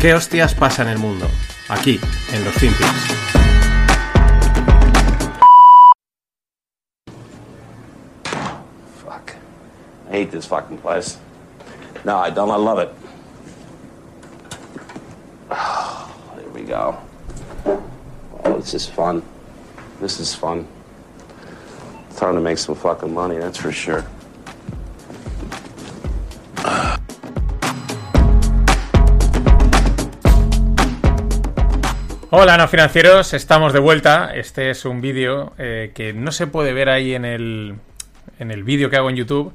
¿Qué hostias pasa en el mundo? Aquí, en los FinPix. Fuck. I hate this fucking place. No, I don't. I love it. there we go. Oh, this is fun. This is fun. Time to make some fucking money, that's for sure. Hola, no financieros, estamos de vuelta. Este es un vídeo eh, que no se puede ver ahí en el, en el vídeo que hago en YouTube.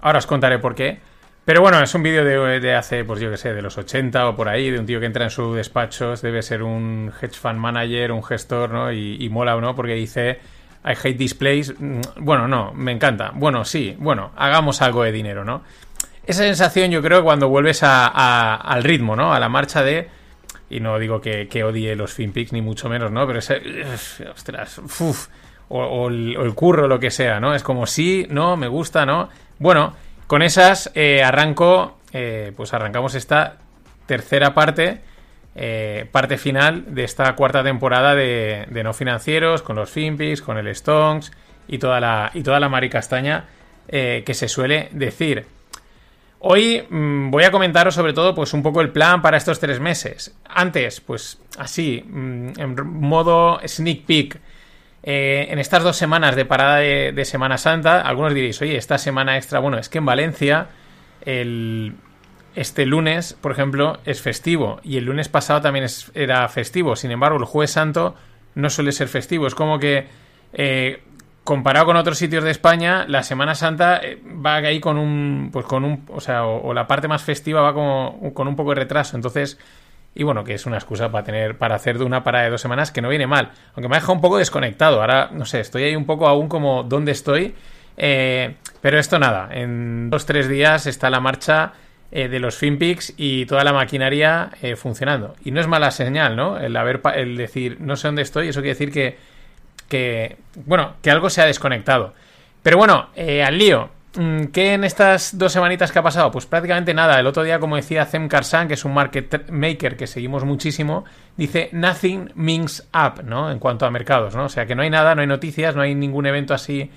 Ahora os contaré por qué. Pero bueno, es un vídeo de, de, hace, pues yo que sé, de los 80 o por ahí, de un tío que entra en su despacho, debe ser un hedge fund manager, un gestor, ¿no? Y, mola, ¿no? Porque dice, I hate displays. Bueno, no, me encanta. Bueno, sí, bueno, hagamos algo de dinero, ¿no? Esa sensación yo creo cuando vuelves a, al ritmo, ¿no? A la marcha de y no digo que, odie los FinPix, ni mucho menos, ¿no? Pero ese. Ostras, uf, o, el, curro, lo que sea, ¿no? Es como sí, no, me gusta, ¿no? Bueno, con esas eh, arranco. Eh, pues arrancamos esta tercera parte. Eh, parte final de esta cuarta temporada de, no financieros, con los FinPix, con el Stonks y toda la, y toda la maricastaña eh, que se suele decir. Hoy mmm, voy a comentaros sobre todo pues un poco el plan para estos tres meses. Antes, pues así, mmm, en modo sneak peek, eh, en estas dos semanas de parada de, Semana Santa, algunos diréis, oye, esta semana extra, bueno, es que en Valencia el, este lunes, por ejemplo, es festivo y el lunes pasado también era festivo. Sin embargo, el jueves santo no suele ser festivo. Es como que... Eh, comparado con otros sitios de España, la Semana Santa eh, va ahí con un, pues con un, o sea, o, la parte más festiva va como con un poco de retraso. Entonces, y bueno, que es una excusa para tener, para hacer de una parada de dos semanas que no viene mal. Aunque me ha dejado un poco desconectado. Ahora, no sé, estoy ahí un poco aún como dónde estoy. Eh, pero esto nada, en dos tres días está la marcha eh, de los FinPix y toda la maquinaria eh, funcionando. Y no es mala señal, ¿no? El haber, el decir, no sé dónde estoy, eso quiere decir que que, bueno, que algo se ha desconectado. Pero bueno, eh, al lío. Mm, ¿Qué en estas dos semanitas que ha pasado? Pues prácticamente nada. El otro día, como decía Zem Karsan, que es un market maker que seguimos muchísimo, dice nothing means up, ¿no? En cuanto a mercados, ¿no? O sea que no hay nada, no hay noticias, no hay ningún evento así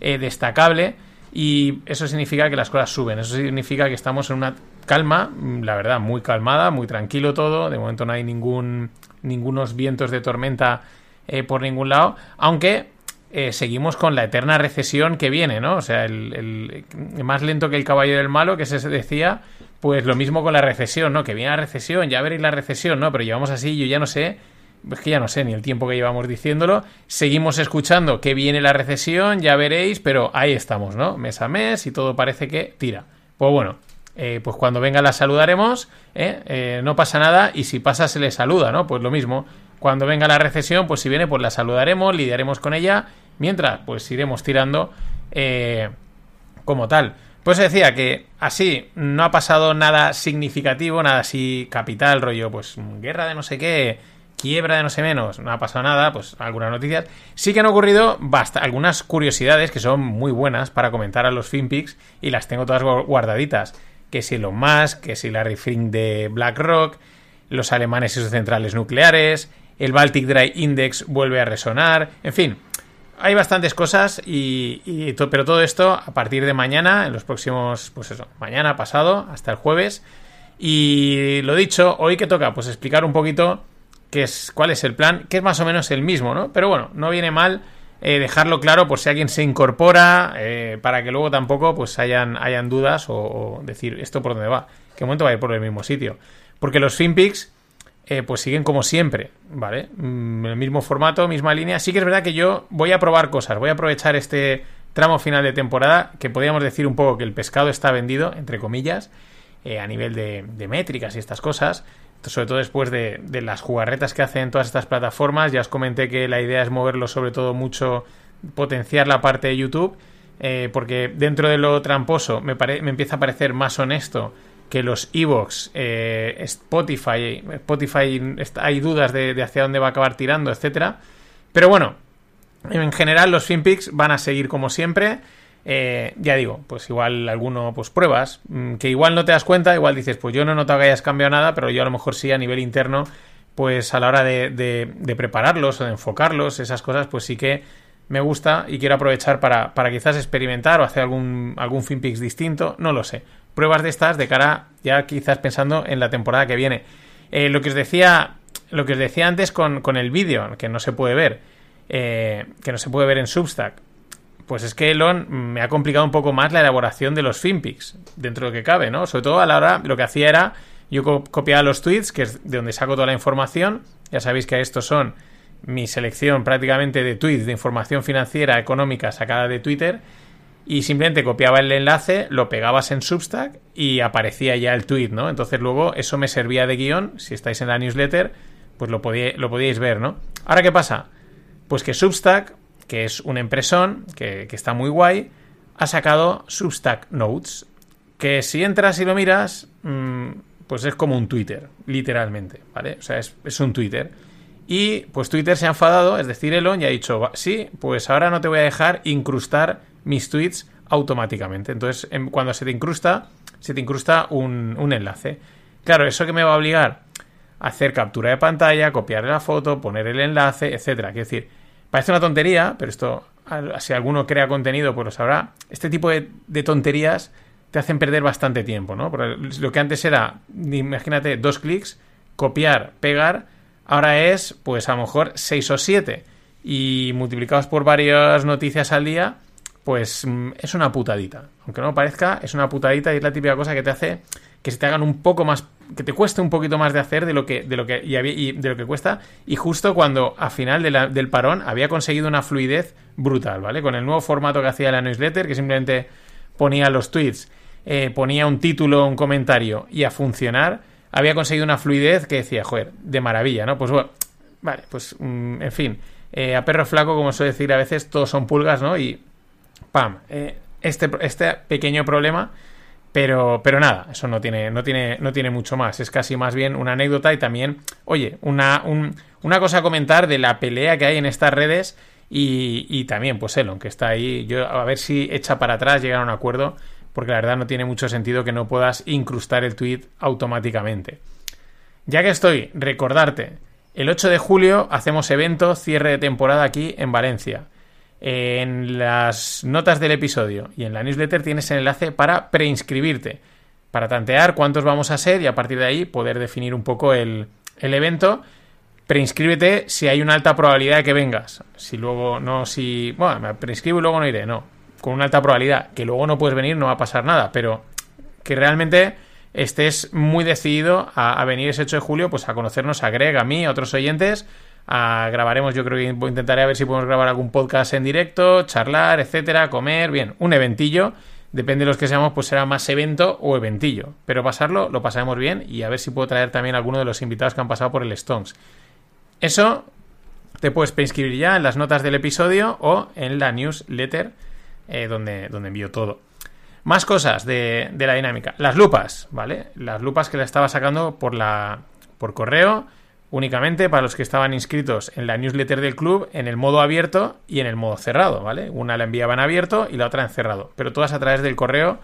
eh, destacable y eso significa que las cosas suben. Eso significa que estamos en una calma, mm, la verdad, muy calmada, muy tranquilo todo. De momento no hay ningún ningunos vientos de tormenta eh, por ningún lado, aunque eh, seguimos con la eterna recesión que viene, ¿no? O sea, el, el, más lento que el caballo del malo, que se decía, pues lo mismo con la recesión, ¿no? Que viene la recesión, ya veréis la recesión, ¿no? Pero llevamos así, yo ya no sé, es que ya no sé ni el tiempo que llevamos diciéndolo, seguimos escuchando que viene la recesión, ya veréis, pero ahí estamos, ¿no? Mes a mes y todo parece que tira. Pues bueno, eh, pues cuando venga la saludaremos, ¿eh? Eh, no pasa nada y si pasa se le saluda, ¿no? Pues lo mismo, cuando venga la recesión, pues si viene, pues la saludaremos, lidiaremos con ella, mientras, pues iremos tirando eh, como tal. Pues decía que así no ha pasado nada significativo, nada así capital, rollo, pues guerra de no sé qué, quiebra de no sé menos, no ha pasado nada, pues algunas noticias. Sí que han ocurrido basta, algunas curiosidades que son muy buenas para comentar a los FinPix y las tengo todas guardaditas. Que si Elon Musk, que si Larry Fink de BlackRock, los alemanes y sus centrales nucleares, el Baltic Dry Index vuelve a resonar, en fin, hay bastantes cosas y, pero todo esto a partir de mañana, en los próximos, pues eso, mañana, pasado, hasta el jueves. Y lo dicho, hoy que toca, pues explicar un poquito qué es, cuál es el plan, que es más o menos el mismo, ¿no? Pero bueno, no viene mal eh, dejarlo claro por si alguien se incorpora, eh, para que luego tampoco pues hayan, hayan dudas o, o, decir esto por dónde va, qué momento va a ir por el mismo sitio. Porque los FinPix eh, pues siguen como siempre, ¿vale? Mm, el mismo formato, misma línea. Sí que es verdad que yo voy a probar cosas, voy a aprovechar este tramo final de temporada, que podríamos decir un poco que el pescado está vendido, entre comillas, eh, a nivel de, métricas y estas cosas, sobre todo después de, las jugarretas que hacen todas estas plataformas. Ya os comenté que la idea es moverlo sobre todo mucho, potenciar la parte de YouTube, eh, porque dentro de lo tramposo me empieza a parecer más honesto que los Evox, eh, Spotify, Spotify hay dudas de, hacia dónde va a acabar tirando, etcétera. Pero bueno, en general los FinPix van a seguir como siempre. Eh, ya digo, pues igual alguno, pues pruebas, mm, que igual no te das cuenta, igual dices, pues yo no noto que hayas cambiado nada, pero yo a lo mejor sí a nivel interno, pues a la hora de, de, prepararlos o de enfocarlos, esas cosas, pues sí que me gusta y quiero aprovechar para, para quizás experimentar o hacer algún, algún FinPix distinto, no lo sé. Pruebas de estas de cara ya quizás pensando en la temporada que viene. Eh, lo que os decía, lo que os decía antes con, con el vídeo, que no se puede ver, eh, que no se puede ver en Substack pues es que Elon me ha complicado un poco más la elaboración de los FinPix, dentro de lo que cabe, ¿no? Sobre todo a la hora, lo que hacía era, yo copiaba los tweets, que es de donde saco toda la información, ya sabéis que estos son mi selección prácticamente de tweets de información financiera, económica sacada de Twitter, y simplemente copiaba el enlace, lo pegabas en Substack y aparecía ya el tweet, ¿no? Entonces luego eso me servía de guion, si estáis en la newsletter, pues lo, lo podíais ver, ¿no? Ahora, ¿qué pasa? Pues que Substack que es un empresón que, está muy guay, ha sacado Substack Notes, que si entras y lo miras, mm, pues es como un Twitter, literalmente, ¿vale? O sea, es, un Twitter. Y pues Twitter se ha enfadado, es decir, Elon ya ha dicho, sí, pues ahora no te voy a dejar incrustar mis tweets automáticamente. Entonces, cuando se te incrusta, se te incrusta un, un enlace. Claro, ¿eso que me va a obligar? A hacer captura de pantalla, copiar la foto, poner el enlace, etcétera. Quiero decir, Parece una tontería, pero esto, si alguno crea contenido, pues lo sabrá. Este tipo de, tonterías te hacen perder bastante tiempo, ¿no? Lo que antes era, imagínate, dos clics, copiar, pegar, ahora es, pues a lo mejor seis o siete. Y multiplicados por varias noticias al día, pues mm, es una putadita. Aunque no parezca, es una putadita y es la típica cosa que te hace que se te hagan un poco más, que te cueste un poquito más de hacer de lo que, de lo que, y, de lo que cuesta. Y justo cuando a final del parón había conseguido una fluidez brutal, ¿vale? Con el nuevo formato que hacía la newsletter, que simplemente ponía los tweets, eh, ponía un título, un comentario y a funcionar, había conseguido una fluidez que decía, joder, de maravilla, ¿no? Pues bueno, vale, pues mm, en fin, eh, a perro flaco, como suele decir a veces, todos son pulgas, ¿no? Y pam, eh, este, este pequeño problema pero, pero nada, eso no tiene, no, tiene, no tiene mucho más. Es casi más bien una anécdota y también, oye, una, una cosa a comentar de la pelea que hay en estas redes y, también, pues Elon, que está ahí. Yo a ver si echa para atrás, llegar a un acuerdo, porque la verdad no tiene mucho sentido que no puedas incrustar el tweet automáticamente. Ya que estoy, recordarte, el 8 de julio hacemos evento cierre de temporada aquí en Valencia. En las notas del episodio y en la newsletter tienes el enlace para preinscribirte, para tantear cuántos vamos a ser y a partir de ahí poder definir un poco el, evento. Preinscríbete si hay una alta probabilidad de que vengas. Si luego no, si. Bueno, me preinscribo y luego no iré, no. Con una alta probabilidad. Que luego no puedes venir, no va a pasar nada. Pero que realmente estés muy decidido a, a venir ese 8 de julio, pues a conocernos a Greg, a mí, a otros oyentes grabaremos, yo creo que intentaré a ver si podemos grabar algún podcast en directo, charlar, etcétera, comer, bien, un eventillo. Depende de los que seamos, pues será más evento o eventillo. Pero pasarlo, lo pasaremos bien y a ver si puedo traer también a alguno de los invitados que han pasado por el Stones. Eso te puedes inscribir ya en las notas del episodio o en la newsletter eh, donde, donde envío todo. Más cosas de, de, la dinámica. Las lupas, ¿vale? Las lupas que le estaba sacando por la por correo únicamente para los que estaban inscritos en la newsletter del club en el modo abierto y en el modo cerrado, ¿vale? Una la enviaban abierto y la otra en cerrado, pero todas a través del correo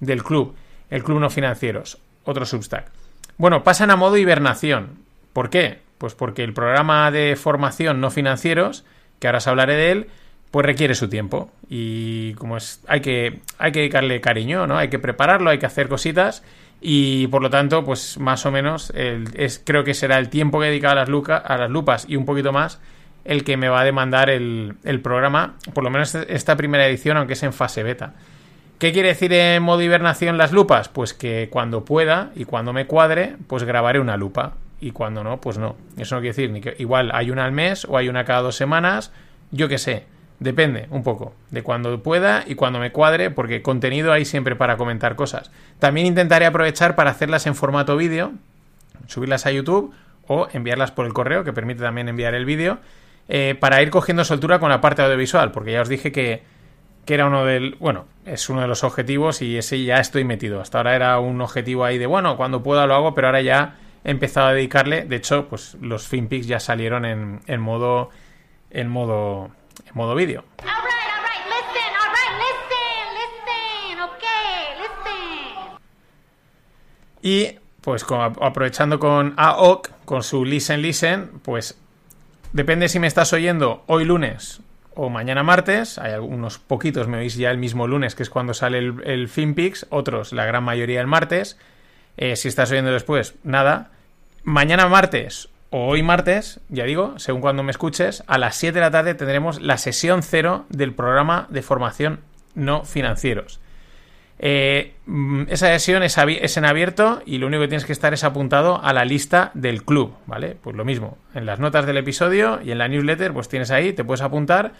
del club, el club no financieros, otro Substack. Bueno, pasan a modo hibernación. ¿Por qué? Pues porque el programa de formación no financieros, que ahora os hablaré de él, pues requiere su tiempo y como es hay que hay que dedicarle cariño, ¿no? Hay que prepararlo, hay que hacer cositas y por lo tanto, pues más o menos es, creo que será el tiempo que he dedicado a las, a las lupas y un poquito más el que me va a demandar el, programa, por lo menos esta primera edición, aunque es en fase beta. ¿Qué quiere decir en modo hibernación las lupas? Pues que cuando pueda y cuando me cuadre, pues grabaré una lupa. Y cuando no, pues no. Eso no quiere decir ni que igual hay una al mes o hay una cada dos semanas, yo qué sé. Depende un poco de cuando pueda y cuando me cuadre, porque contenido hay siempre para comentar cosas. También intentaré aprovechar para hacerlas en formato vídeo, subirlas a YouTube o enviarlas por el correo, que permite también enviar el vídeo, eh, para ir cogiendo soltura con la parte audiovisual, porque ya os dije que, que era uno del. Bueno, es uno de los objetivos y ese ya estoy metido. Hasta ahora era un objetivo ahí de, bueno, cuando pueda lo hago, pero ahora ya he empezado a dedicarle. De hecho, pues los FinPix ya salieron en, en modo. En modo en modo vídeo. Y pues aprovechando con AOC, con su Listen Listen, pues depende si me estás oyendo hoy lunes o mañana martes. Hay algunos poquitos, me oís ya el mismo lunes, que es cuando sale el, el FinPix, otros, la gran mayoría el martes. Eh, si estás oyendo después, nada. Mañana martes o hoy martes, ya digo, según cuando me escuches, a las 7 de la tarde tendremos la sesión cero del programa de formación no financieros. Eh, esa sesión es, es, en abierto y lo único que tienes que estar es apuntado a la lista del club, ¿vale? Pues lo mismo, en las notas del episodio y en la newsletter, pues tienes ahí, te puedes apuntar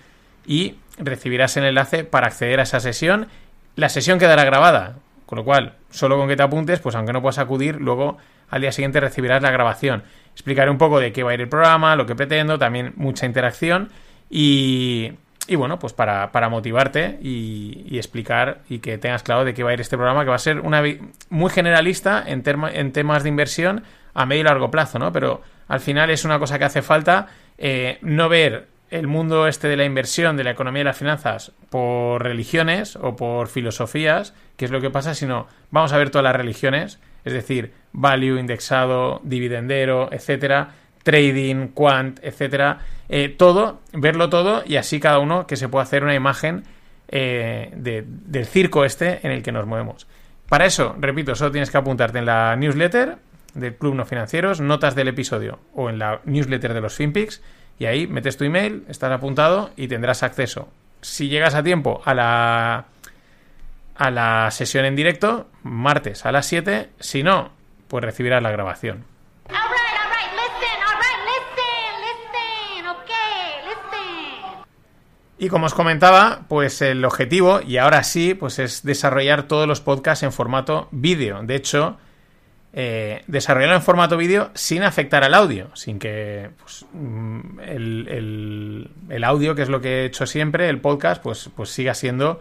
y recibirás el enlace para acceder a esa sesión. La sesión quedará grabada, con lo cual, solo con que te apuntes, pues aunque no puedas acudir, luego al día siguiente recibirás la grabación. Explicaré un poco de qué va a ir el programa, lo que pretendo, también mucha interacción y, y bueno, pues para, motivarte y, explicar y que tengas claro de qué va a ir este programa, que va a ser una muy generalista en, temas de inversión a medio y largo plazo, ¿no? Pero al final es una cosa que hace falta eh, no ver el mundo este de la inversión, de la economía y las finanzas por religiones o por filosofías, que es lo que pasa, sino vamos a ver todas las religiones, es decir, value, indexado, dividendero, etcétera, trading, quant, etcétera, eh, todo, verlo todo y así cada uno que se pueda hacer una imagen eh, del circo este en el que nos movemos. Para eso, repito, solo tienes que apuntarte en la newsletter del Club No Financieros, notas del episodio o en la newsletter de los FinPix y ahí metes tu email, estás apuntado y tendrás acceso. Si llegas a tiempo a la, a la sesión en directo, martes a las 7, si no, pues recibirás la grabación. Y como os comentaba, pues el objetivo, y ahora sí, pues es desarrollar todos los podcasts en formato vídeo. De hecho, eh, desarrollarlo en formato vídeo sin afectar al audio, sin que pues, mm, el, audio, que es lo que he hecho siempre, el podcast, pues, pues siga siendo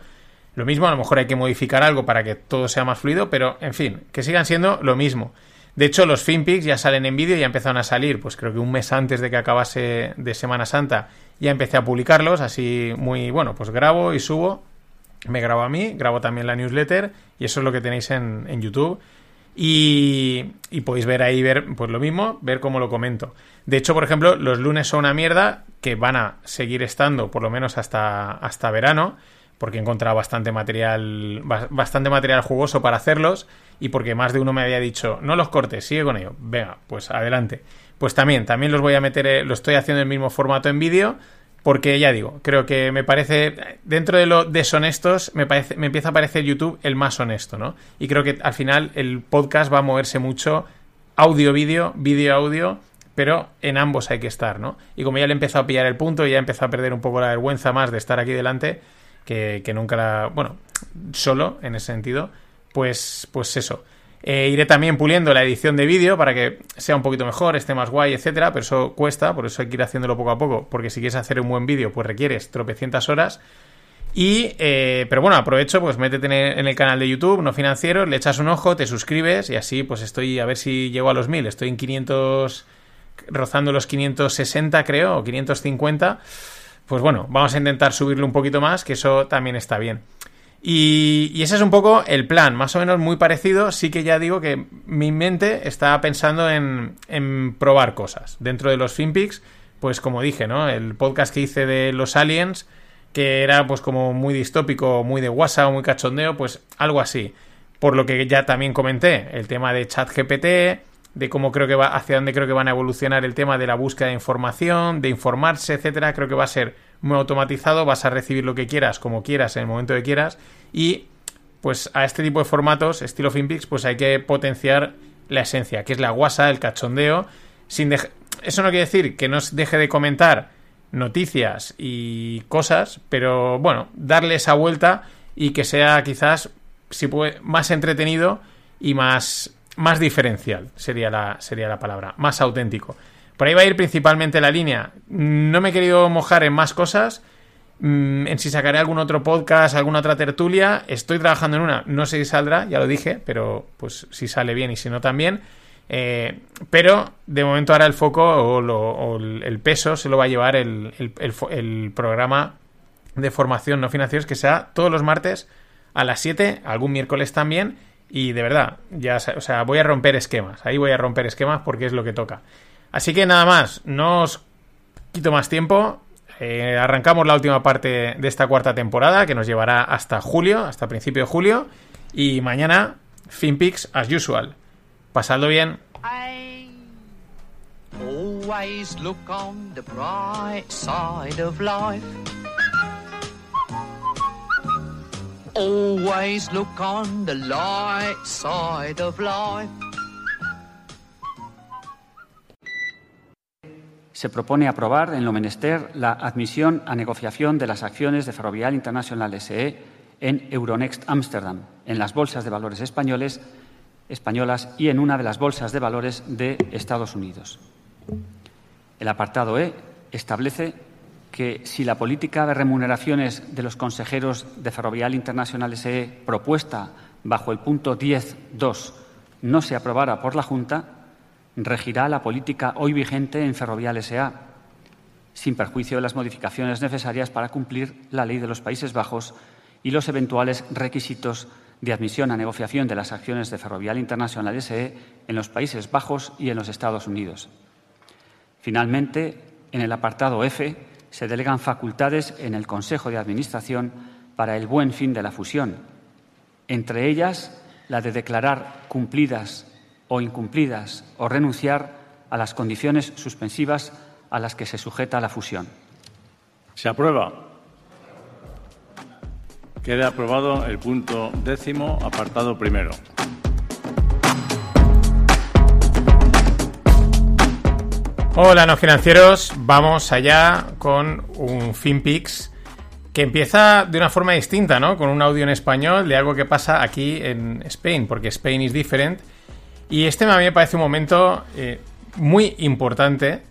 lo mismo. A lo mejor hay que modificar algo para que todo sea más fluido, pero en fin, que sigan siendo lo mismo. De hecho, los FinPix ya salen en vídeo y ya empezaron a salir, pues creo que un mes antes de que acabase de Semana Santa ya empecé a publicarlos, así muy bueno, pues grabo y subo, me grabo a mí, grabo también la newsletter y eso es lo que tenéis en, en YouTube. Y, podéis ver ahí, ver pues lo mismo, ver cómo lo comento. De hecho, por ejemplo, los lunes son una mierda que van a seguir estando por lo menos hasta, hasta verano, porque he encontrado bastante material, bastante material jugoso para hacerlos y porque más de uno me había dicho, no los cortes, sigue con ello. Venga, pues adelante. Pues también, también los voy a meter, eh, lo estoy haciendo en el mismo formato en vídeo, porque ya digo, creo que me parece, dentro de lo deshonestos, me, parece, me empieza a parecer YouTube el más honesto, ¿no? Y creo que al final el podcast va a moverse mucho audio-vídeo, vídeo-audio, pero en ambos hay que estar, ¿no? Y como ya le he empezado a pillar el punto, ya he empezado a perder un poco la vergüenza más de estar aquí delante, que, nunca la... Bueno, solo en ese sentido, pues, pues eso. Eh, iré también puliendo la edición de vídeo para que sea un poquito mejor, esté más guay, etcétera, pero eso cuesta, por eso hay que ir haciéndolo poco a poco, porque si quieres hacer un buen vídeo, pues requieres tropecientas horas. Y, eh, pero bueno, aprovecho, pues métete en el, canal de YouTube, no financiero, le echas un ojo, te suscribes y así, pues estoy, a ver si llego a los 1000. Estoy en 500, rozando los 560, creo, o 550. Pues bueno, vamos a intentar subirlo un poquito más, que eso también está bien. Y, ese es un poco el plan, más o menos muy parecido. Sí que ya digo que mi mente está pensando en, probar cosas. Dentro de los FinPix, pues como dije, ¿no? El podcast que hice de los aliens, que era pues como muy distópico, muy de WhatsApp, muy cachondeo, pues algo así. Por lo que ya también comenté, el tema de ChatGPT, de cómo creo que va, hacia dónde creo que van a evolucionar el tema de la búsqueda de información, de informarse, etcétera, creo que va a ser muy automatizado, vas a recibir lo que quieras, como quieras, en el momento que quieras, y pues a este tipo de formatos, estilo FinPix, pues hay que potenciar la esencia, que es la guasa, el cachondeo, sin eso no quiere decir que no deje de comentar noticias y cosas, pero bueno, darle esa vuelta y que sea quizás si puede, más entretenido y más, más diferencial, sería la, sería la palabra, más auténtico. Por ahí va a ir principalmente la línea. No me he querido mojar en más cosas. Mm, en si sacaré algún otro podcast, alguna otra tertulia. Estoy trabajando en una. No sé si saldrá, ya lo dije, pero pues si sale bien y si no también. Eh, pero de momento ahora el foco o, el peso se lo va a llevar el, el, programa de formación no financieros que sea todos los martes a las 7, algún miércoles también, Y de verdad, ya, o sea, voy a romper esquemas. Ahí voy a romper esquemas porque es lo que toca. Así que nada más, no os quito más tiempo. Eh, arrancamos la última parte de esta cuarta temporada que nos llevará hasta julio, hasta principio de julio. Y mañana, FinPix as usual. Pasadlo bien. Always look on the side of life. se propone aprobar en lo menester la admisión a negociación de las acciones de Ferrovial International SE en Euronext Amsterdam, en las bolsas de valores españoles, españolas y en una de las bolsas de valores de Estados Unidos. El apartado E establece que si la política de remuneraciones de los consejeros de Ferrovial International SE propuesta bajo el punto 10.2 no se aprobara por la Junta, regirá la política hoy vigente en Ferrovial S.A., sin perjuicio de las modificaciones necesarias para cumplir la ley de los Países Bajos y los eventuales requisitos de admisión a negociación de las acciones de Ferrovial Internacional SE en los Países Bajos y en los Estados Unidos. Finalmente, en el apartado F se delegan facultades en el Consejo de Administración para el buen fin de la fusión, entre ellas la de declarar cumplidas o incumplidas o renunciar a las condiciones suspensivas a las que se sujeta la fusión. Se aprueba. Queda aprobado el punto décimo, apartado primero. Hola, no financieros. Vamos allá con un FinPix que empieza de una forma distinta, ¿no? Con un audio en español de algo que pasa aquí en Spain, porque Spain is different y este a mí me parece un momento eh, muy importante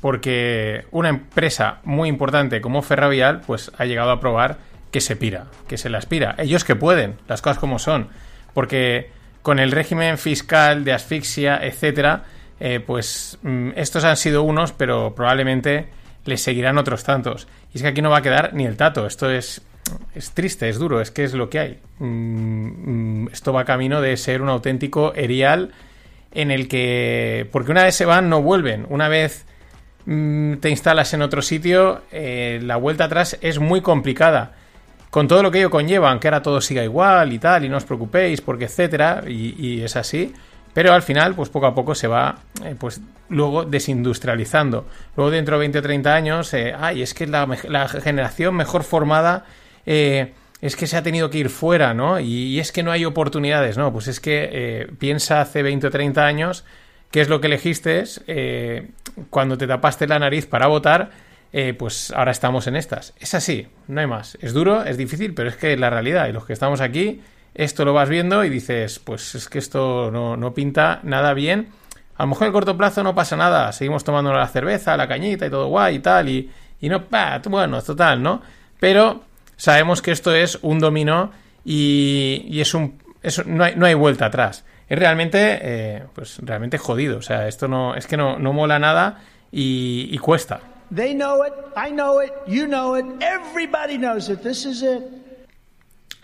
porque una empresa muy importante como Ferrovial pues ha llegado a probar que se pira, que se la aspira. Ellos que pueden, las cosas como son. Porque con el régimen fiscal de asfixia, etcétera, eh, pues mm, estos han sido unos, pero probablemente les seguirán otros tantos. Y es que aquí no va a quedar ni el tato. Esto es, es triste, es duro, es que es lo que hay. Mm, mm, esto va camino de ser un auténtico erial en el que, porque una vez se van, no vuelven. Una vez te instalas en otro sitio, eh, la vuelta atrás es muy complicada. Con todo lo que ello conlleva, aunque ahora todo siga igual y tal, y no os preocupéis, porque etcétera, y, es así. Pero al final, pues poco a poco se va, eh, pues luego desindustrializando. Luego dentro de 20 o 30 años, eh, ay, es que la, generación mejor formada es que se ha tenido que ir fuera, ¿no? Y, es que no hay oportunidades, ¿no? Pues es que eh, piensa hace 20 o 30 años qué es lo que elegiste eh, cuando te tapaste la nariz para votar, eh, pues ahora estamos en estas. Es así, no hay más. Es duro, es difícil, pero es que es la realidad. Y los que estamos aquí, esto lo vas viendo y dices, pues es que esto no, no pinta nada bien. A lo mejor en corto plazo no pasa nada, seguimos tomando la cerveza, la cañita y todo guay y tal, y, y no, bueno, total, ¿no? Pero sabemos que esto es un dominó y, es un. no, hay, no, hay, vuelta atrás. Es realmente, eh, pues realmente jodido. O sea, esto no, es que no, no mola nada y, y cuesta. They know it, I know it, you know it, everybody knows it. This is it.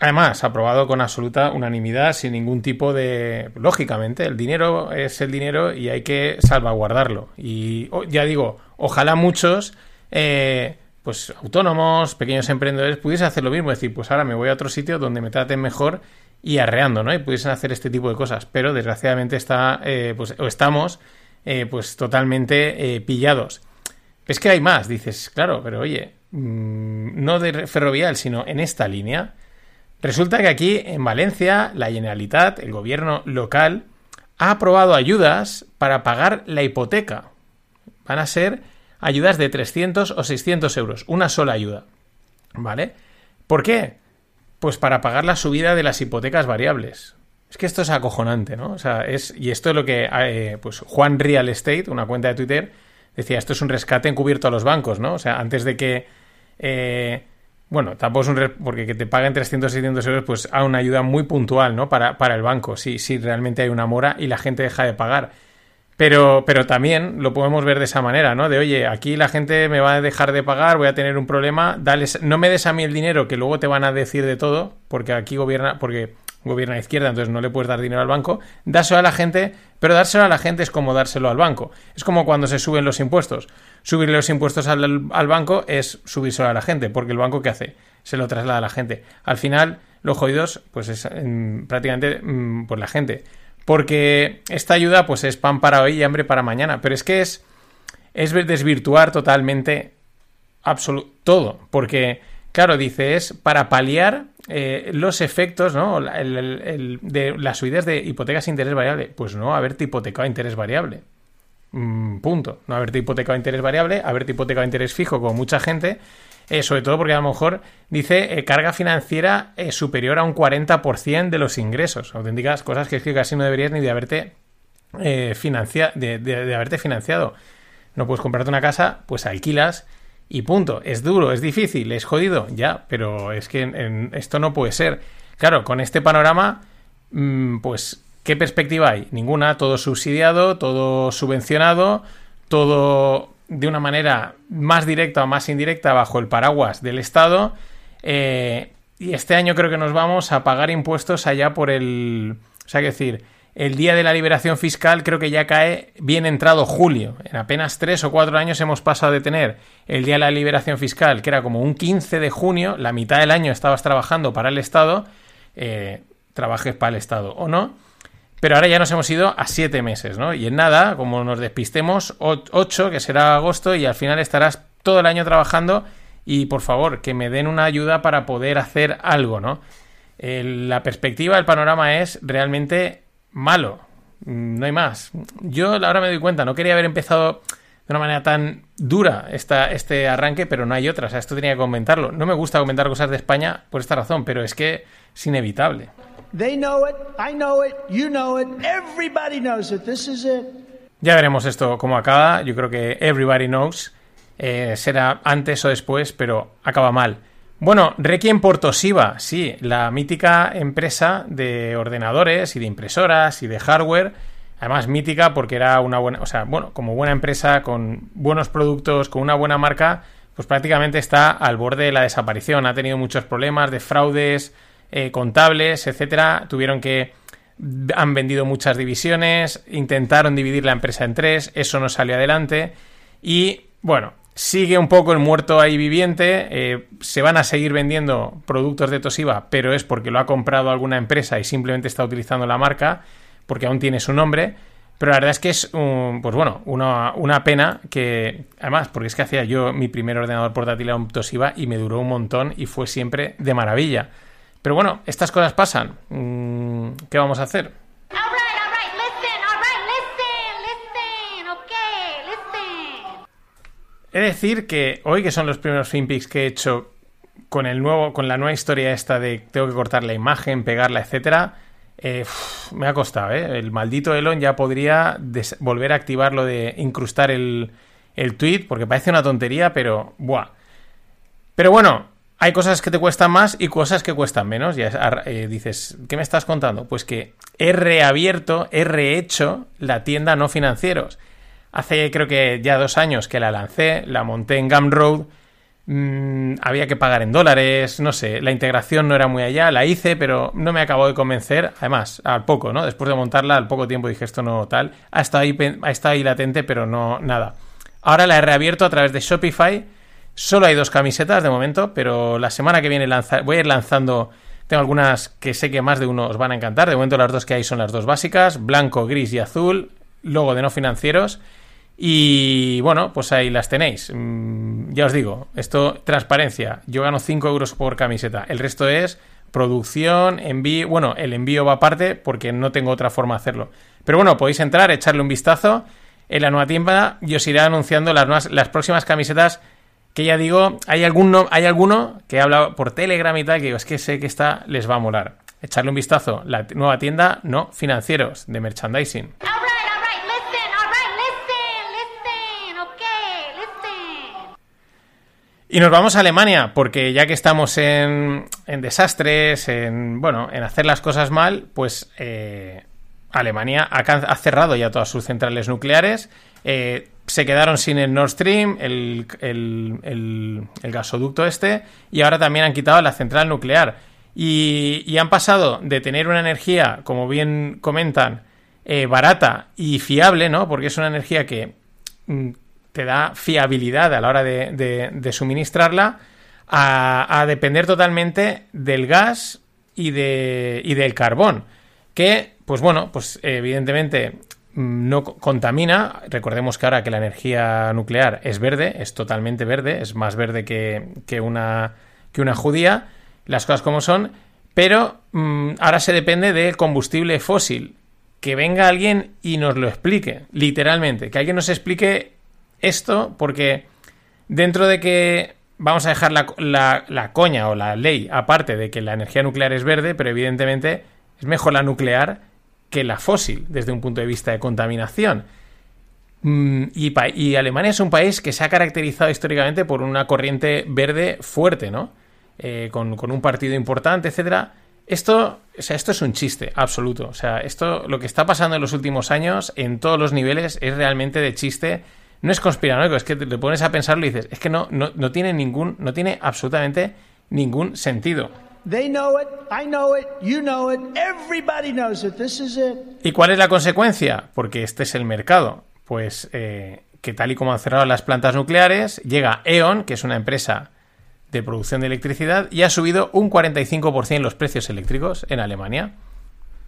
Además, aprobado con absoluta unanimidad, sin ningún tipo de... Lógicamente, el dinero es el dinero y hay que salvaguardarlo. Y ya digo, ojalá muchos eh, pues autónomos, pequeños emprendedores, pudiesen hacer lo mismo, decir, pues ahora me voy a otro sitio donde me traten mejor y arreando, ¿no? Y pudiesen hacer este tipo de cosas, pero desgraciadamente está, eh, pues, o estamos, eh, pues totalmente eh, pillados. Es que hay más, dices, claro, pero oye, mm, no de ferrovial, sino en esta línea. Resulta que aquí en Valencia, la Generalitat, el gobierno local, ha aprobado ayudas para pagar la hipoteca. Van a ser ayudas de 300 o 600 euros, una sola ayuda. ¿Vale? ¿Por qué? Pues para pagar la subida de las hipotecas variables. Es que esto es acojonante, ¿no? O sea, es. Y esto es lo que. Eh, pues Juan Real Estate, una cuenta de Twitter, decía: esto es un rescate encubierto a los bancos, ¿no? O sea, antes de que. Eh, bueno, tampoco es un. porque que te paguen 300 o 600 euros, pues a una ayuda muy puntual, ¿no? Para, para el banco, si, realmente hay una mora y la gente deja de pagar. Pero, pero también lo podemos ver de esa manera, ¿no? De oye, aquí la gente me va a dejar de pagar, voy a tener un problema, no me des a mí el dinero que luego te van a decir de todo, porque aquí gobierna, porque gobierna izquierda, entonces no le puedes dar dinero al banco, dáselo a la gente, pero dárselo a la gente es como dárselo al banco. Es como cuando se suben los impuestos. Subir los impuestos al, al banco es subírselo a la gente, porque el banco ¿qué hace? Se lo traslada a la gente. Al final, los jodidos, pues es mm, prácticamente mm, pues la gente. Porque esta ayuda, pues es pan para hoy y hambre para mañana. Pero es que es, es desvirtuar totalmente todo. Porque, claro, dice, es para paliar eh, los efectos, ¿no? El- de las subidas de hipotecas a interés variable. Pues no, haberte hipotecado interés variable. Mm, punto. No haberte hipotecado interés variable, haberte hipotecado a interés fijo como mucha gente. eh, sobre todo porque a lo mejor dice eh, carga financiera superior a un 40% de los ingresos. Auténticas cosas que es que casi no deberías ni de haberte financia- de- de haberte financiado. No puedes comprarte una casa, pues alquilas y punto. Es duro, es difícil, es jodido, ya, pero es que esto no puede ser. Claro, con este panorama, mm, pues, ¿qué perspectiva hay? Ninguna, todo subsidiado, todo subvencionado, todo de una manera más directa o más indirecta bajo el paraguas del Estado. eh, y este año creo que nos vamos a pagar impuestos allá por el... O sea, que decir, el día de la liberación fiscal creo que ya cae bien entrado julio. En apenas tres o cuatro años hemos pasado de tener el día de la liberación fiscal, que era como un 15 de junio, la mitad del año estabas trabajando para el Estado, eh, trabajes para el Estado o no, pero ahora ya nos hemos ido a siete meses, ¿no? Y en nada, como nos despistemos, ocho, que será agosto, y al final estarás todo el año trabajando y por favor, que me den una ayuda para poder hacer algo, ¿no? La perspectiva, el panorama es realmente malo. No hay más. Yo ahora me doy cuenta, no quería haber empezado de una manera tan dura esta, este arranque, pero no hay otra. O sea, esto tenía que comentarlo. No me gusta comentar cosas de España por esta razón, pero es que es inevitable. They know it, I know it, you know it, everybody knows it. This is it. Ya veremos esto cómo acaba. Yo creo que everybody knows. Eh, será antes o después, pero acaba mal. Bueno, Requiem por Toshiba, sí, la mítica empresa de ordenadores y de impresoras y de hardware. Además, mítica porque era una buena, o sea, bueno, como buena empresa, con buenos productos, con una buena marca, pues prácticamente está al borde de la desaparición. Ha tenido muchos problemas de fraudes eh, contables, etcétera. Tuvieron que han vendido muchas divisiones, intentaron dividir la empresa en tres, eso no salió adelante y bueno, sigue un poco el muerto ahí viviente, eh, se van a seguir vendiendo productos de Toshiba, pero es porque lo ha comprado alguna empresa y simplemente está utilizando la marca, porque aún tiene su nombre, pero la verdad es que es, un, pues bueno, una, una pena que, además, porque es que hacía yo mi primer ordenador portátil a un Toshiba y me duró un montón y fue siempre de maravilla. Pero bueno, estas cosas pasan. Mm, ¿Qué vamos a hacer? He de decir que hoy, que son los primeros FinPix que he hecho con el nuevo, con la nueva historia esta de tengo que cortar la imagen, pegarla, etcétera, eh, me ha costado, ¿eh? El maldito Elon ya podría volver a activar lo de incrustar el, el tweet, porque parece una tontería, pero buah. Pero bueno, hay cosas que te cuestan más y cosas que cuestan menos. Ya eh, dices, ¿qué me estás contando? Pues que he reabierto, he rehecho la tienda no financieros. Hace creo que ya dos años que la lancé, la monté en Gumroad. mm, había que pagar en dólares, no sé, la integración no era muy allá, la hice, pero no me acabó de convencer. Además, al poco, ¿no? Después de montarla, al poco tiempo dije esto no tal. Ha estado ahí, ha estado latente, pero no nada. Ahora la he reabierto a través de Shopify. Solo hay dos camisetas de momento, pero la semana que viene voy a ir lanzando. Tengo algunas que sé que más de uno os van a encantar. De momento las dos que hay son las dos básicas, blanco, gris y azul, logo de no financieros. Y bueno, pues ahí las tenéis. Mm, ya os digo, esto, transparencia. Yo gano 5 euros por camiseta. El resto es producción, envío. Bueno, el envío va aparte porque no tengo otra forma de hacerlo. Pero bueno, podéis entrar, echarle un vistazo. En la nueva tienda y os iré anunciando las, las próximas camisetas que ya digo, hay alguno, hay alguno que habla por Telegram y tal, que digo, es que sé que esta les va a molar. Echarle un vistazo. La nueva tienda, no financieros, de merchandising. Y nos vamos a Alemania, porque ya que estamos en, en desastres, en bueno, en hacer las cosas mal, pues eh, Alemania ha, cerrado ya todas sus centrales nucleares. eh, se quedaron sin el Nord Stream, el, el- el- el gasoducto este, y ahora también han quitado la central nuclear. Y, y han pasado de tener una energía, como bien comentan, eh, barata y fiable, ¿no? Porque es una energía que mm, te da fiabilidad a la hora de, suministrarla, a, depender totalmente del gas y, de, del carbón. Que, pues bueno, pues evidentemente mm, no co- contamina. Recordemos que ahora que la energía nuclear es verde, es totalmente verde, es más verde que, que una, que una judía, las cosas como son, pero mm, ahora se depende del combustible fósil. Que venga alguien y nos lo explique, literalmente, que alguien nos explique esto, porque dentro de que vamos a dejar la, la- coña o la ley aparte de que la energía nuclear es verde, pero evidentemente es mejor la nuclear que la fósil desde un punto de vista de contaminación. Mm, Y, y Alemania es un país que se ha caracterizado históricamente por una corriente verde fuerte, ¿no? Eh, con, con un partido importante, etcétera. Esto, o sea, esto es un chiste absoluto. O sea, esto, lo que está pasando en los últimos años, en todos los niveles, es realmente de chiste. No es conspiranoico, es que te, pones a pensarlo y dices, es que no, no, no tiene ningún, no tiene absolutamente ningún sentido. ¿Y cuál es la consecuencia? Porque este es el mercado. Pues eh, que tal y como han cerrado las plantas nucleares, llega E.ON, que es una empresa de producción de electricidad, y ha subido un 45% los precios eléctricos en Alemania.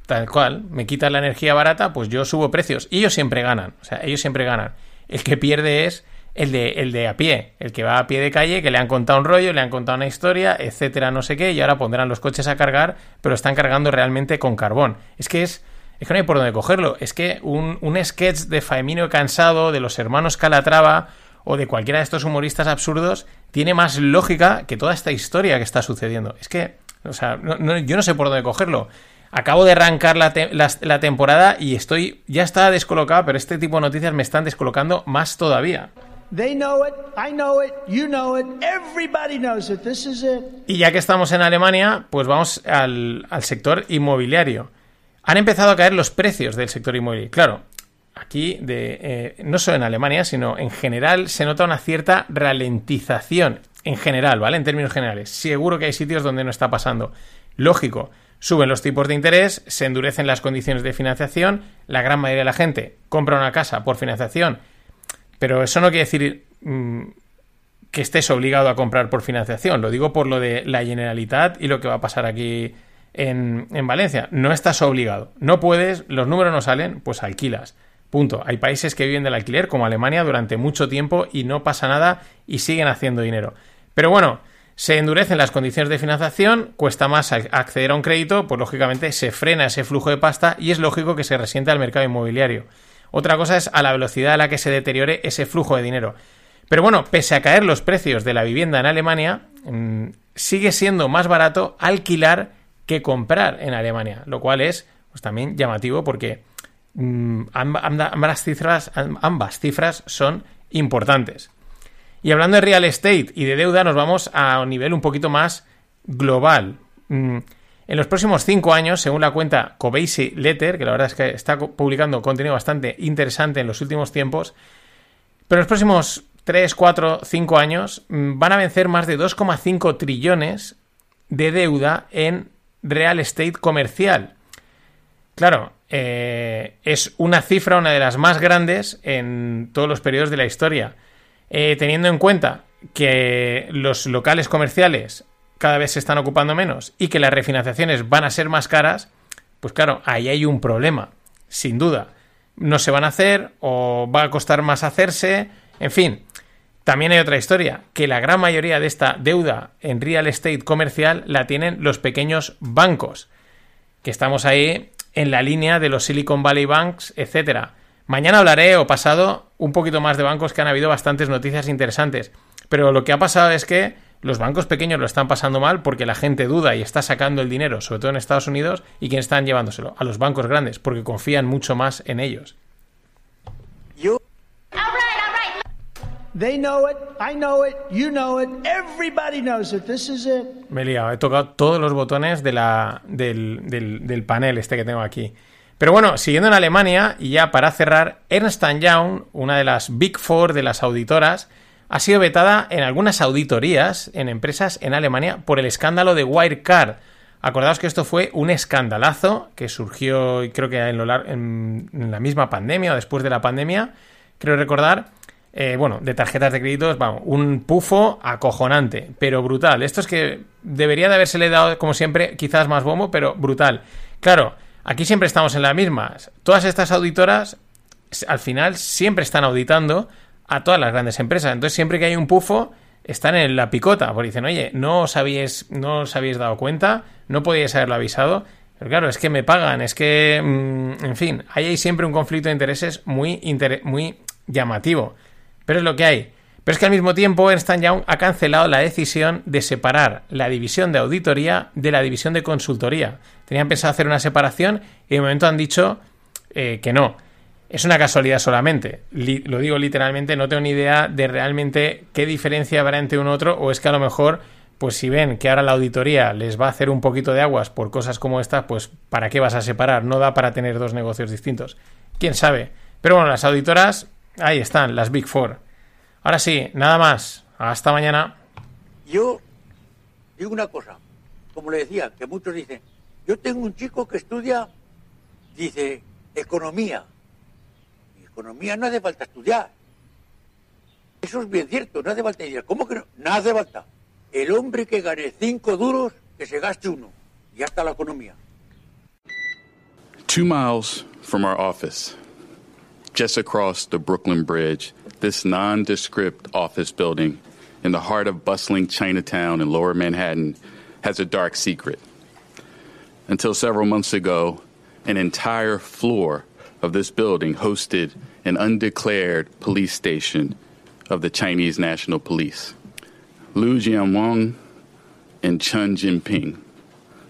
Tal cual, me quitan la energía barata, pues yo subo precios. Y ellos siempre ganan. O sea, ellos siempre ganan. El que pierde es el de, el de a pie, el que va a pie de calle, que le han contado un rollo, le han contado una historia, etcétera, no sé qué, y ahora pondrán los coches a cargar, pero están cargando realmente con carbón. Es que es. Es que no hay por dónde cogerlo. Es que un, un sketch de Faemino Cansado, de los hermanos Calatrava o de cualquiera de estos humoristas absurdos tiene más lógica que toda esta historia que está sucediendo. Es que, o sea, no- no- yo no sé por dónde cogerlo. Acabo de arrancar la, te- la- la temporada y estoy, ya estaba descolocado, pero este tipo de noticias me están descolocando más todavía. Y ya que estamos en Alemania, pues vamos al, al sector inmobiliario. Han empezado a caer los precios del sector inmobiliario. Claro, aquí, de, eh, no solo en Alemania, sino en general, se nota una cierta ralentización. En general, ¿vale? En términos generales. Seguro que hay sitios donde no está pasando. Lógico, suben los tipos de interés, se endurecen las condiciones de financiación, la gran mayoría de la gente compra una casa por financiación, pero eso no quiere decir mm, que estés obligado a comprar por financiación. Lo digo por lo de la Generalitat y lo que va a pasar aquí en, en Valencia. No estás obligado. No puedes, los números no salen, pues alquilas. Punto. Hay países que viven del alquiler, como Alemania, durante mucho tiempo y no pasa nada y siguen haciendo dinero. Pero bueno, se endurecen las condiciones de financiación, cuesta más acceder a un crédito, pues lógicamente se frena ese flujo de pasta y es lógico que se resiente al mercado inmobiliario. Otra cosa es a la velocidad a la que se deteriore ese flujo de dinero. Pero bueno, pese a caer los precios de la vivienda en Alemania, mm, sigue siendo más barato alquilar que comprar en Alemania, lo cual es pues, también llamativo porque mm, amb- amb- ambas, cifras, amb- ambas cifras son importantes. Y hablando de real estate y de deuda, nos vamos a un nivel un poquito más global. Mm, En los próximos cinco años, según la cuenta Coveysi Letter, que la verdad es que está publicando contenido bastante interesante en los últimos tiempos, pero en los próximos 3, 4, 5 años mm, van a vencer más de 2,5 trillones de deuda en real estate comercial. Claro, eh, es una cifra, una de las más grandes en todos los periodos de la historia. Eh, teniendo en cuenta que los locales comerciales cada vez se están ocupando menos y que las refinanciaciones van a ser más caras, pues claro, ahí hay un problema, sin duda. No se van a hacer o va a costar más hacerse, en fin. También hay otra historia, que la gran mayoría de esta deuda en real estate comercial la tienen los pequeños bancos, que estamos ahí en la línea de los Silicon Valley Banks, etcétera. Mañana hablaré o pasado un poquito más de bancos que han habido bastantes noticias interesantes. Pero lo que ha pasado es que los bancos pequeños lo están pasando mal porque la gente duda y está sacando el dinero, sobre todo en Estados Unidos, y quién están llevándoselo a los bancos grandes porque confían mucho más en ellos. All right, all right. They know it. I know it. You know it. Everybody knows it. This is it. Me he liado, he tocado todos los botones de la, del, del- del panel este que tengo aquí. Pero bueno, siguiendo en Alemania, y ya para cerrar, Ernst Young, una de las Big Four de las auditoras, ha sido vetada en algunas auditorías en empresas en Alemania por el escándalo de Wirecard. Acordaos que esto fue un escandalazo que surgió, creo que en, la misma pandemia o después de la pandemia, creo recordar, eh, bueno, de tarjetas de créditos, vamos, un pufo acojonante, pero brutal. Esto es que debería de habérsele dado, como siempre, quizás más bombo, pero brutal. Claro, aquí siempre estamos en las mismas. Todas estas auditoras, al final, siempre están auditando a todas las grandes empresas. Entonces, siempre que hay un pufo, están en la picota, porque dicen, oye, no os habéis, no os habéis dado cuenta, no podíais haberlo avisado. Pero claro, es que me pagan, es que, mm, en fin, ahí hay siempre un conflicto de intereses muy, muy llamativo. Pero es lo que hay. Pero es que al mismo tiempo Ernst Young ha cancelado la decisión de separar la división de auditoría de la división de consultoría. Tenían pensado hacer una separación y de momento han dicho eh, que no. Es una casualidad solamente. Lo digo literalmente, no tengo ni idea de realmente qué diferencia habrá entre uno otro, o es que a lo mejor, pues si ven que ahora la auditoría les va a hacer un poquito de aguas por cosas como estas, pues ¿para qué vas a separar? No da para tener dos negocios distintos. ¿Quién sabe? Pero bueno, las auditoras, ahí están, las Big Four. Ahora sí, nada más. Hasta mañana. Yo digo una cosa, como le decía, que muchos dicen, yo tengo un chico que estudia, dice, economía. Y economía no hace falta estudiar. Eso es bien cierto, no hace falta estudiar. ¿Cómo que no? No hace falta. El hombre que gane cinco duros, que se gaste uno. Y ya está la economía. Two miles from our office, just across the Brooklyn Bridge, this nondescript office building in the heart of bustling Chinatown in lower Manhattan has a dark secret. Until several months ago, an entire floor of this building hosted an undeclared police station of the Chinese National Police. Liu Jianwang and Chen Jinping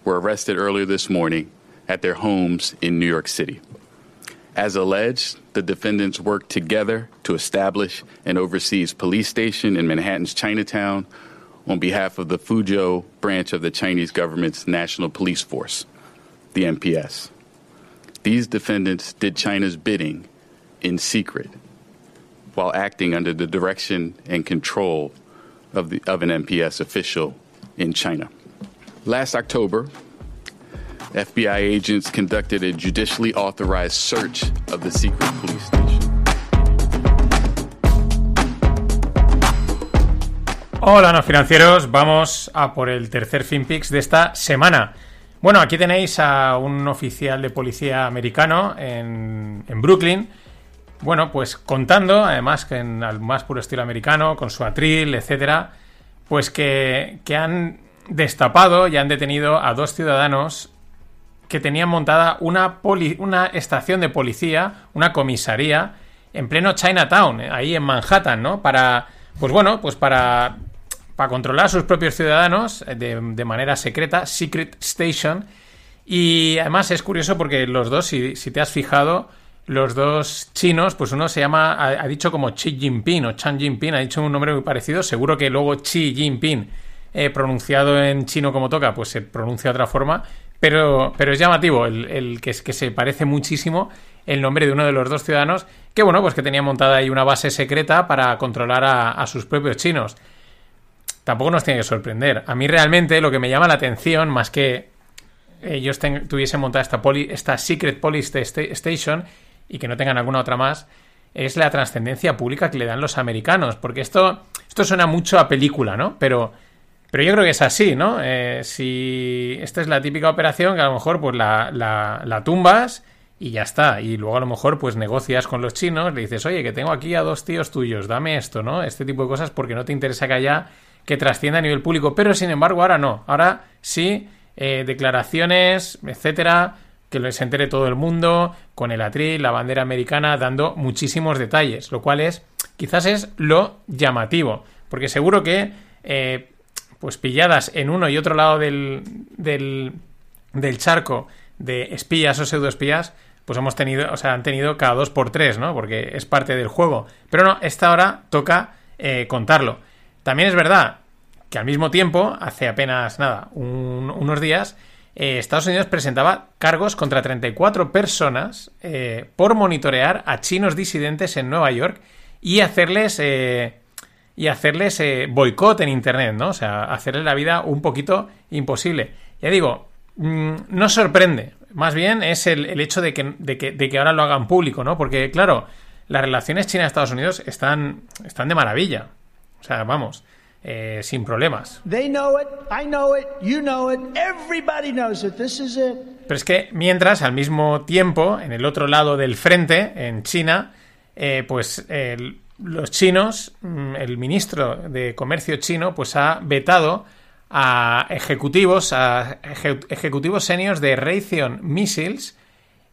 were arrested earlier this morning at their homes in New York City. As alleged, the defendants worked together to establish an overseas police station in Manhattan's Chinatown on behalf of the Fuzhou branch of the Chinese government's National Police Force, the NPS. These defendants did China's bidding in secret while acting under the direction and control of, the, of an NPS official in China. Last October, FBI agents conducted a judicially authorized search of the secret police station. Hola, no financieros. Vamos a por el tercer FinPix de esta semana. Bueno, aquí tenéis a un oficial de policía americano en, en Brooklyn. Bueno, pues contando, además que en al más puro estilo americano, con su atril, etcétera, pues que, que han destapado y han detenido a dos ciudadanos que tenían montada una, una estación de policía, una comisaría, en pleno Chinatown, eh, ahí en Manhattan, ¿no? Para, pues bueno, pues para, para controlar a sus propios ciudadanos eh, de, de manera secreta, Secret Station. Y además es curioso porque los dos, si, si te has fijado, los dos chinos, pues uno se llama, ha, ha dicho como Xi Jinping o Chan Jinping, ha dicho un nombre muy parecido, seguro que luego Xi Jinping, eh, pronunciado en chino como toca, pues se pronuncia de otra forma, pero, pero es llamativo el, que, es, que se parece muchísimo el nombre de uno de los dos ciudadanos, que bueno, pues que tenía montada ahí una base secreta para controlar a, sus propios chinos. Tampoco nos tiene que sorprender. A mí realmente lo que me llama la atención, más que ellos tuviesen montada esta, esta Secret Police sta- Station y que no tengan alguna otra más, es la trascendencia pública que le dan los americanos. Porque esto, esto suena mucho a película, ¿no? Pero, pero yo creo que es así, ¿no? Eh, si esta es la típica operación que a lo mejor pues la, la, tumbas y ya está. Y luego a lo mejor pues negocias con los chinos, le dices, oye, que tengo aquí a dos tíos tuyos, dame esto, ¿no? Este tipo de cosas porque no te interesa que haya que trascienda a nivel público. Pero sin embargo ahora no. Ahora sí, eh, declaraciones, etcétera, que se entere todo el mundo, con el atril, la bandera americana, dando muchísimos detalles, lo cual es, quizás es lo llamativo, porque seguro que, eh, pues pilladas en uno y otro lado del, del, del charco de espías o pseudoespías, pues hemos tenido, o sea, han tenido cada dos por tres, ¿no? Porque es parte del juego. Pero no, esta hora toca eh, contarlo. También es verdad que al mismo tiempo, hace apenas nada, un- unos días, eh, Estados Unidos presentaba cargos contra 34 personas eh, por monitorear a chinos disidentes en Nueva York y hacerles y hacerles eh, boicot en internet, ¿no? O sea, hacerles la vida un poquito imposible. Ya digo, mm, no sorprende. Más bien es el, el hecho de que, de, que, de que ahora lo hagan público, ¿no? Porque, claro, las relaciones China-Estados Unidos están, están de maravilla. O sea, vamos, eh, sin problemas. Pero es que mientras, al mismo tiempo, en el otro lado del frente, en China, eh, pues el- los chinos, mm, el ministro de Comercio chino, pues ha vetado a ejecutivos, a eje- ejecutivos seniors de Raytheon Missiles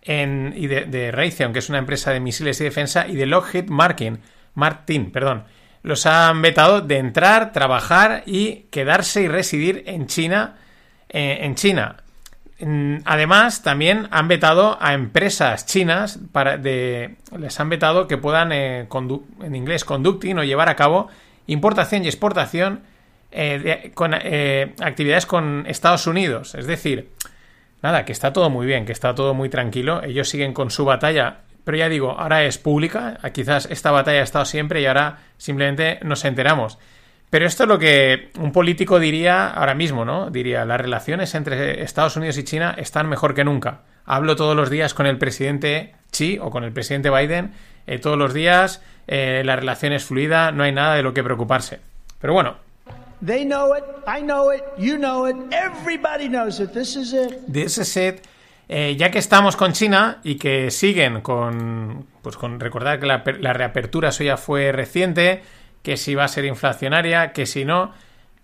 y de, de Raytheon, que es una empresa de misiles y defensa, y de Lockheed Martin, Martin, perdón. Los han vetado de entrar, trabajar y quedarse y residir en China, eh, en China. Mm, Además, también han vetado a empresas chinas para de, les han vetado que puedan, eh, en inglés, conducting o llevar a cabo importación y exportación eh, de- con eh, actividades con Estados Unidos. Es decir, nada, que está todo muy bien, que está todo muy tranquilo. Ellos siguen con su batalla, pero ya digo, ahora es pública. Quizás esta batalla ha estado siempre y ahora simplemente nos enteramos. Pero esto es lo que un político diría ahora mismo, ¿no? Diría, las relaciones entre Estados Unidos y China están mejor que nunca. Hablo todos los días con el presidente Xi o con el presidente Biden. eh, todos los días eh, la relación es fluida, no hay nada de lo que preocuparse. Pero bueno, They know it, I know it, you know it, everybody knows it. This is it. eh, ya que estamos con China y que siguen con, pues con recordar que la, la reapertura suya fue reciente, que si va a ser inflacionaria, que si no,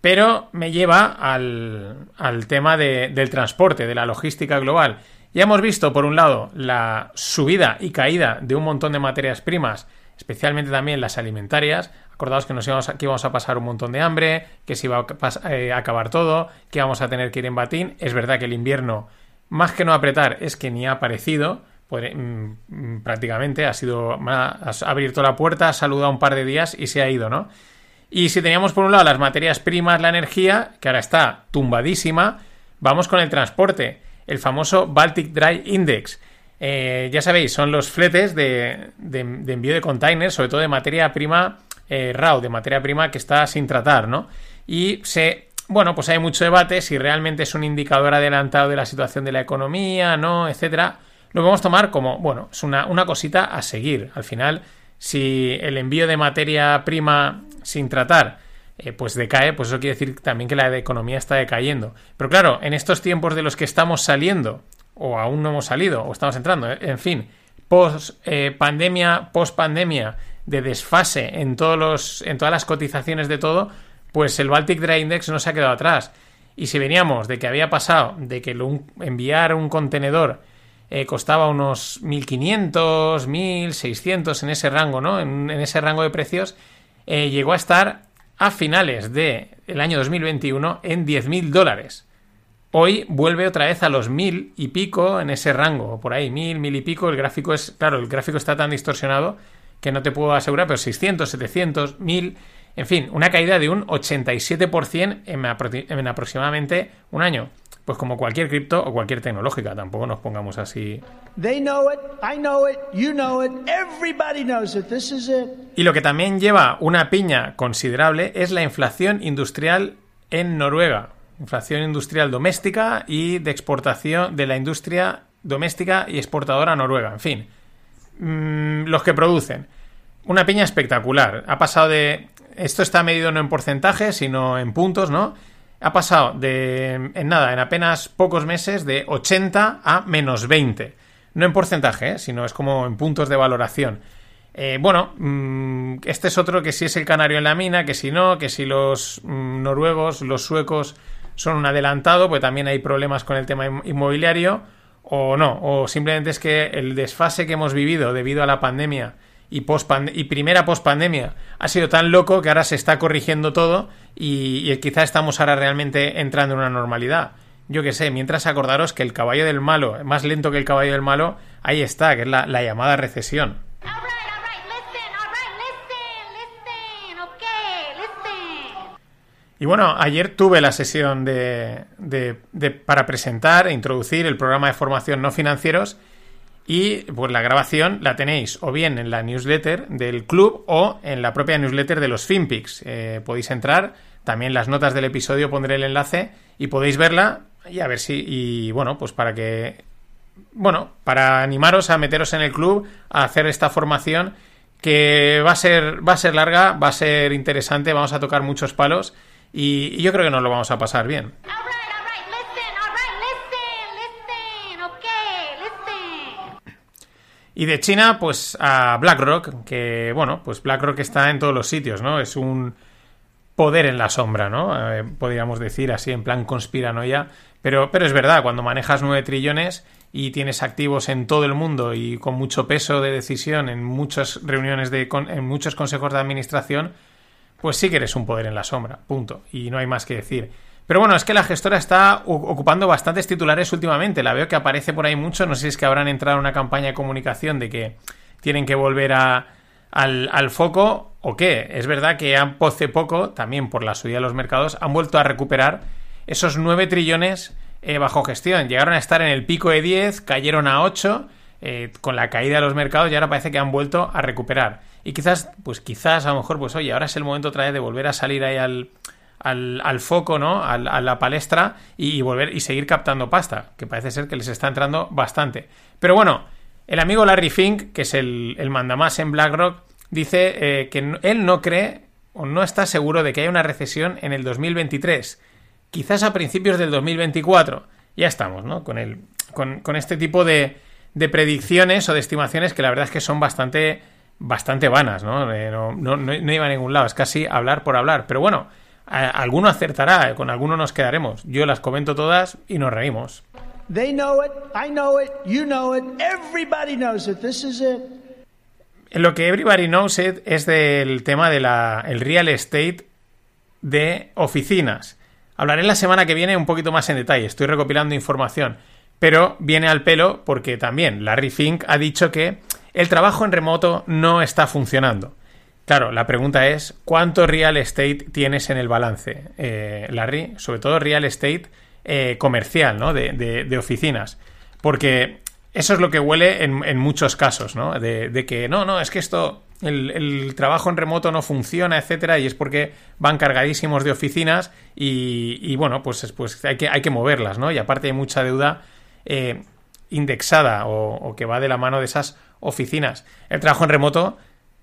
pero me lleva al, al tema de- del transporte, de la logística global. Ya hemos visto, por un lado, la subida y caída de un montón de materias primas, especialmente también las alimentarias. Acordaos que nos íbamos a, íbamos a pasar un montón de hambre, que se iba a eh, acabar todo, que íbamos a tener que ir en batín. Es verdad que el invierno, más que no apretar, es que ni ha aparecido. Podré- mm, mm, prácticamente ha sido ha abierto la puerta, ha saludado un par de días y se ha ido, ¿no? Y si teníamos por un lado las materias primas, la energía, que ahora está tumbadísima, vamos con el transporte, el famoso Baltic Dry Index. Eh, ya sabéis, son los fletes de envío de containers, sobre todo de materia prima eh, raw, de materia prima que está sin tratar, ¿no? Y se, bueno, pues hay mucho debate si realmente es un indicador adelantado de la situación de la economía, ¿no? Etcétera. Lo podemos tomar como, bueno, es una, una cosita a seguir. Al final, si el envío de materia prima sin tratar eh, pues decae, pues eso quiere decir también que la economía está decayendo. Pero claro, en estos tiempos de los que estamos saliendo, o aún no hemos salido, o estamos entrando, eh, en fin, post eh, pandemia, post pandemia, de desfase en todos los, en todas las cotizaciones de todo, pues el Baltic Dry Index no se ha quedado atrás. Y si veníamos de que había pasado de que enviar un contenedor eh, costaba unos 1.500, 1.600 en ese rango, ¿no? En, en ese rango de precios, eh, llegó a estar a finales del año 2021 en 10.000 dólares. Hoy vuelve otra vez a los 1.000 y pico en ese rango, por ahí, 1.000, 1.000 y pico. El gráfico es, claro, el gráfico está tan distorsionado que no te puedo asegurar, pero 600, 700, 1.000, en fin, una caída de un 87% en, apro- en aproximadamente un año. Pues como cualquier cripto o cualquier tecnológica, tampoco nos pongamos así They know it, I know it, you know it, everybody knows it. This is it. Y lo que también lleva una piña considerable es la inflación industrial en Noruega. Inflación industrial doméstica y de exportación de la industria doméstica y exportadora noruega. En fin, mm, los que producen. Una piña espectacular. Ha pasado de... Esto está medido no en porcentajes, sino en puntos, ¿no? Ha pasado de... En nada, en apenas pocos meses, de 80 a menos 20. No en porcentaje, ¿eh? sino es como en puntos de valoración. Eh, bueno, mm, este es otro que si es el canario en la mina, que si no, que si los mm, noruegos, los suecos son un adelantado, pues también hay problemas con el tema inmobiliario, o no, o simplemente es que el desfase que hemos vivido debido a la pandemia y, post y primera pospandemia ha sido tan loco que ahora se está corrigiendo todo y, y quizá estamos ahora realmente entrando en una normalidad. Yo qué sé, mientras acordaros que el caballo del malo, más lento que el caballo del malo, ahí está, que es la, la llamada recesión. Y bueno, ayer tuve la sesión de, de- de- para presentar e introducir el programa de formación no financieros y pues la grabación la tenéis o bien en la newsletter del club o en la propia newsletter de los FinPix. Eh, podéis entrar, también las notas del episodio pondré el enlace y podéis verla y a ver si, y bueno, pues para que, bueno, para animaros a meteros en el club, a hacer esta formación que va a ser, va a ser larga, va a ser interesante, vamos a tocar muchos palos y, y yo creo que nos lo vamos a pasar bien. Y de China, pues a BlackRock, que bueno, pues BlackRock está en todos los sitios, ¿no? Es un poder en la sombra, ¿no? Eh, podríamos decir así, en plan conspiranoia. Pero, pero es verdad, cuando manejas 9 trillones y tienes activos en todo el mundo y con mucho peso de decisión en muchas reuniones de con- en muchos consejos de administración, pues sí que eres un poder en la sombra, punto. Y no hay más que decir. Pero bueno, es que la gestora está ocupando bastantes titulares últimamente. La veo que aparece por ahí mucho. No sé si es que habrán entrado en una campaña de comunicación de que tienen que volver a, al, al foco o qué. Es verdad que han- hace poco, también por la subida de los mercados, han vuelto a recuperar esos 9 trillones eh, bajo gestión. Llegaron a estar en el pico de 10, cayeron a 8 eh, con la caída de los mercados y ahora parece que han vuelto a recuperar. Y quizás, pues quizás a lo mejor, pues oye, ahora es el momento otra vez de volver a salir ahí al, al, al foco, ¿no? Al- a la palestra y, volver y seguir captando pasta, que parece ser que les está entrando bastante. Pero bueno, el amigo Larry Fink, que es el, el mandamás en BlackRock, dice eh, que él no cree o no está seguro de que haya una recesión en el 2023. Quizás a principios del 2024. Ya estamos, ¿no? Con, el, con, con este tipo de, de predicciones o de estimaciones que la verdad es que son bastante, bastante vanas, ¿no? Eh, no, no, no- no iba a ningún lado, es casi hablar por hablar. Pero bueno, a- alguno acertará, con alguno nos quedaremos. Yo las comento todas y nos reímos. They know it. I know it. You know it. Everybody knows it. This is it. Lo que Everybody Knows It es del tema del el real estate de oficinas. Hablaré la semana que viene un poquito más en detalle, estoy recopilando información, pero viene al pelo porque también Larry Fink ha dicho que el trabajo en remoto no está funcionando. Claro, la pregunta es, ¿cuánto real estate tienes en el balance, eh, Larry? Sobre todo real estate eh, comercial, ¿no? De, de- de oficinas. Porque eso es lo que huele en, en muchos casos, ¿no? De, de que no, no, es que esto, el, el trabajo en remoto no funciona, etcétera, y es porque van cargadísimos de oficinas y, y, bueno, pues, es- pues hay, que, hay que moverlas, ¿no? Y aparte hay mucha deuda eh, indexada o que va de la mano de esas oficinas. El trabajo en remoto,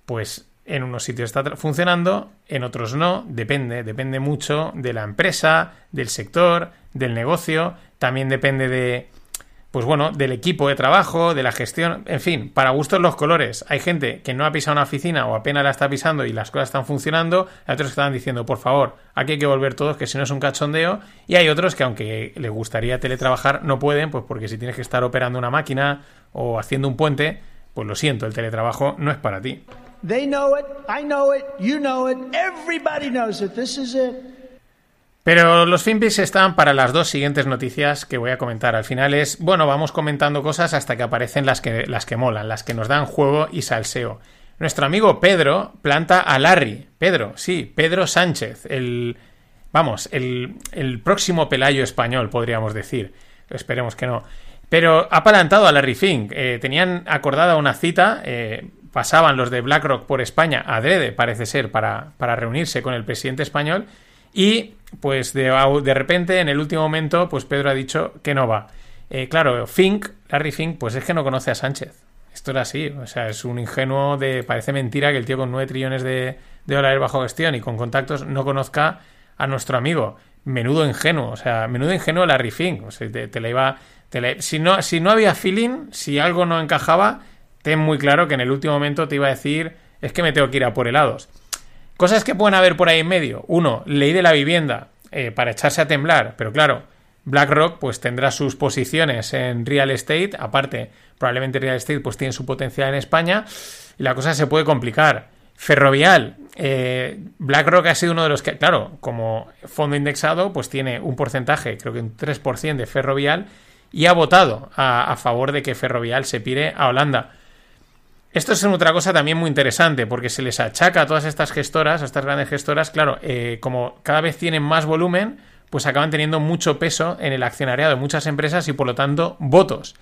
pues en unos sitios está funcionando, en otros no, depende, depende mucho de la empresa, del sector, del negocio, también depende de, pues bueno, del equipo de trabajo, de la gestión, en fin, para gustos los colores. Hay gente que no ha pisado una oficina o apenas la está pisando y las cosas están funcionando, hay otros que están diciendo, por favor, aquí hay que volver todos, que si no es un cachondeo, y hay otros que aunque les gustaría teletrabajar, no pueden, pues porque si tienes que estar operando una máquina o haciendo un puente, pues lo siento, el teletrabajo no es para ti. They know it. I know it. You know it. Everybody knows it. This is it. Pero los Finpics están para las dos siguientes noticias que voy a comentar. Al final es, bueno, vamos comentando cosas hasta que aparecen las que, las que molan, las que nos dan juego y salseo. Nuestro amigo Pedro planta a Larry. Pedro, sí, Pedro Sánchez, el. Vamos, el, el próximo Pelayo español, podríamos decir. Esperemos que no. Pero ha plantado a Larry Fink. Eh, tenían acordada una cita. eh, pasaban los de BlackRock por España, adrede, parece ser, para, para reunirse con el presidente español. Y pues de, de repente, en el último momento, pues Pedro ha dicho que no va. Eh, claro, Fink, Larry Fink, pues es que no conoce a Sánchez. Esto era así, o sea, es un ingenuo de. Parece mentira que el tío con 9 trillones de, de dólares bajo gestión y con contactos no conozca a nuestro amigo. Menudo ingenuo, o sea, menudo ingenuo Larry Fink. O sea, te, la iba. si, no, si no había feeling, si algo no encajaba, ten muy claro que en el último momento te iba a decir: es que me tengo que ir a por helados. Cosas que pueden haber por ahí en medio. Uno, ley de la vivienda eh, para echarse a temblar. Pero claro, BlackRock pues tendrá sus posiciones en real estate. Aparte, probablemente real estate pues tiene su potencial en España. Y la cosa se puede complicar. Ferrovial. eh, BlackRock ha sido uno de los que, claro, como fondo indexado, pues tiene un porcentaje, creo que un 3% de Ferrovial. Y ha votado a, a favor de que Ferrovial se pire a Holanda. Esto es otra cosa también muy interesante, porque se les achaca a todas estas gestoras, a estas grandes gestoras, claro, eh, como cada vez tienen más volumen, pues acaban teniendo mucho peso en el accionariado de muchas empresas y por lo tanto votos.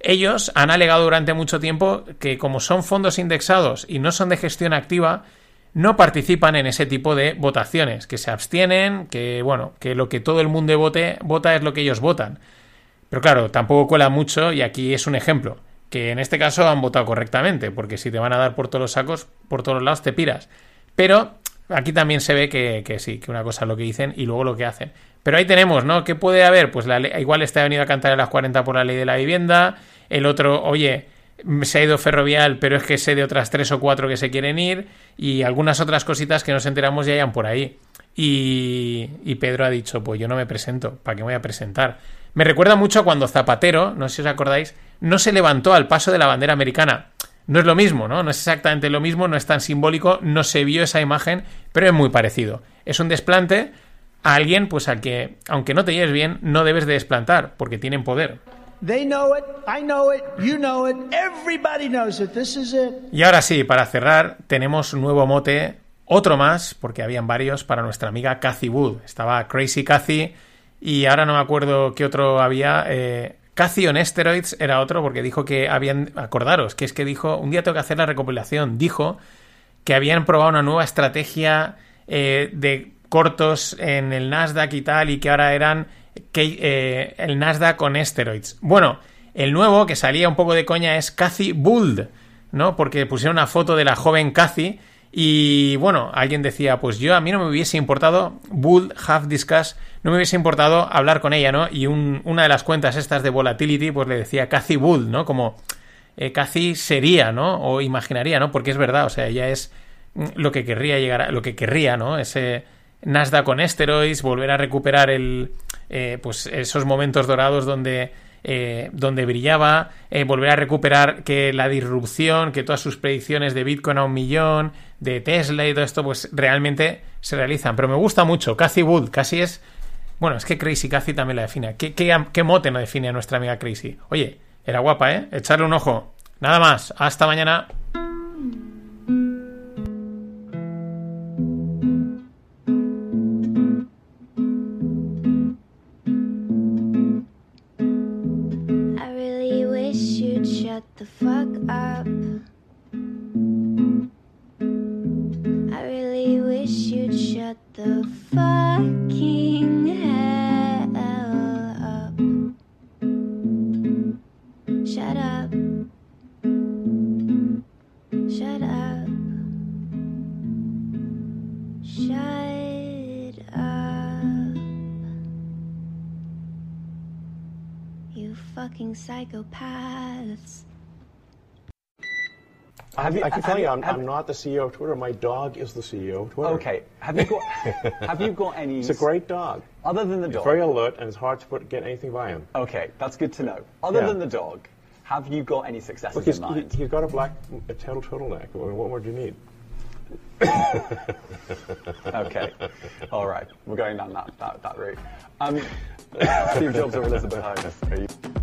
Ellos han alegado durante mucho tiempo que como son fondos indexados y no son de gestión activa, no participan en ese tipo de votaciones, que se abstienen, que bueno, que lo que todo el mundo vote, vota es lo que ellos votan. Pero claro, tampoco cuela mucho y aquí es un ejemplo, que en este caso han votado correctamente, porque si te van a dar por todos los sacos, por todos lados te piras. Pero aquí también se ve que, que sí, que una cosa es lo que dicen y luego lo que hacen. Pero ahí tenemos, ¿no? ¿Qué puede haber? Pues la igual está venido a cantar a las 40 por la ley de la vivienda, el otro, oye, se ha ido ferrovial, pero es que sé de otras tres o cuatro que se quieren ir y algunas otras cositas que nos enteramos ya hayan por ahí. Y, y Pedro ha dicho, pues yo no me presento, ¿para qué me voy a presentar? Me recuerda mucho a cuando Zapatero, no sé si os acordáis, no se levantó al paso de la bandera americana. No es lo mismo, ¿no? No es exactamente lo mismo, no es tan simbólico, no se vio esa imagen, pero es muy parecido. Es un desplante a alguien, pues al que, aunque no te lleves bien, no debes de desplantar, porque tienen poder. Y ahora sí, para cerrar, tenemos un nuevo mote, otro más, porque habían varios, para nuestra amiga Cathy Wood. Estaba Crazy Cathy y ahora no me acuerdo qué otro había. Eh, Cathy on Steroids era otro, porque dijo que habían. Acordaros, que es que dijo. Un día tengo que hacer la recopilación. Dijo que habían probado una nueva estrategia eh, de cortos en el Nasdaq y tal, y que ahora eran que, eh, el Nasdaq con steroids. Bueno, el nuevo que salía un poco de coña es Cathy Buld, ¿no? Porque pusieron una foto de la joven Cathy y bueno, alguien decía, pues yo a mí no me hubiese importado, Buld Have Discuss, no me hubiese importado hablar con ella, ¿no? Y un- una de las cuentas estas de Volatility, pues le decía Cathy Buld, ¿no? Como eh, Cathy sería, ¿no? O imaginaría, ¿no? Porque es verdad, o sea, ella es lo que querría llegar a, lo que querría, ¿no? Ese Nasdaq con esteroids, volver a recuperar el, eh, pues esos momentos dorados donde, eh, donde brillaba, eh, volver a recuperar que la disrupción, que todas sus predicciones de Bitcoin a un millón, de Tesla y todo esto, pues realmente se realizan. Pero me gusta mucho, Cathy Wood, casi es, bueno, es que Crazy Cathy también la define. ¿Qué, qué, qué mote no define a nuestra amiga Crazy? Oye, era guapa, ¿eh? Echarle un ojo. Nada más, hasta mañana. The fucking hell up. Shut up. Shut up. Shut up. You fucking psychopaths. Have you, I can tell you, I'm, have- I'm not the CEO of Twitter. My dog is the CEO of Twitter. Okay. Have you got Have you got any? It's a great dog. Other than the He's dog. very alert, and it's hard to put, get anything by him. Okay, that's good to know. Other Yeah. than the dog, have you got any successes Look, he's, in he, mind? he's got a black a tail turtleneck. What more do you need? okay. All right. We're going down that, that, that route. Um, Steve Jobs or Elizabeth Holmes?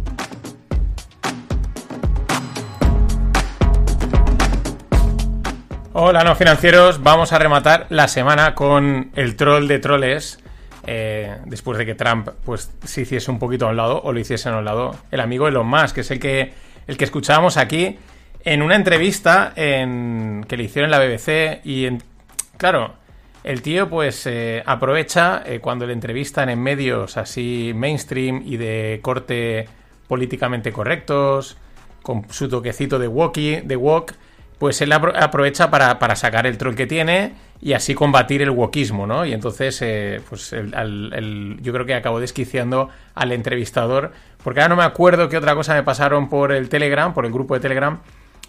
Hola, no financieros. Vamos a rematar la semana con el troll de troles. eh, después de que Trump pues se hiciese un poquito a un lado o lo hiciese a un lado el amigo Elon Musk, que es el que el que escuchábamos aquí en una entrevista en, que le hicieron en la BBC y en, claro el tío pues eh, aprovecha eh, cuando le entrevistan en medios así mainstream y de corte políticamente correctos con su toquecito de walkie de walk pues él apro- aprovecha para, para sacar el troll que tiene y así combatir el wokismo, ¿no? Y entonces, eh, pues yo creo que acabó desquiciando al entrevistador, porque ahora no me acuerdo qué otra cosa me pasaron por el Telegram, por el grupo de Telegram,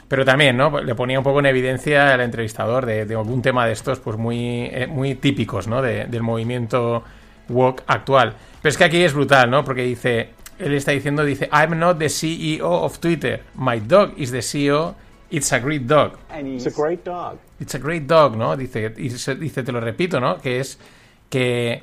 pero también, ¿no? Le ponía un poco en evidencia al entrevistador de, algún tema de estos, pues muy, eh, muy típicos, ¿no? De- del movimiento woke actual. Pero es que aquí es brutal, ¿no? Porque dice, él está diciendo, dice, I'm not the CEO of Twitter, my dog is the CEO, it's a great dog. It's a great dog. It's a great dog, ¿no? Dice, y se- dice, te lo repito, ¿no? Que es que,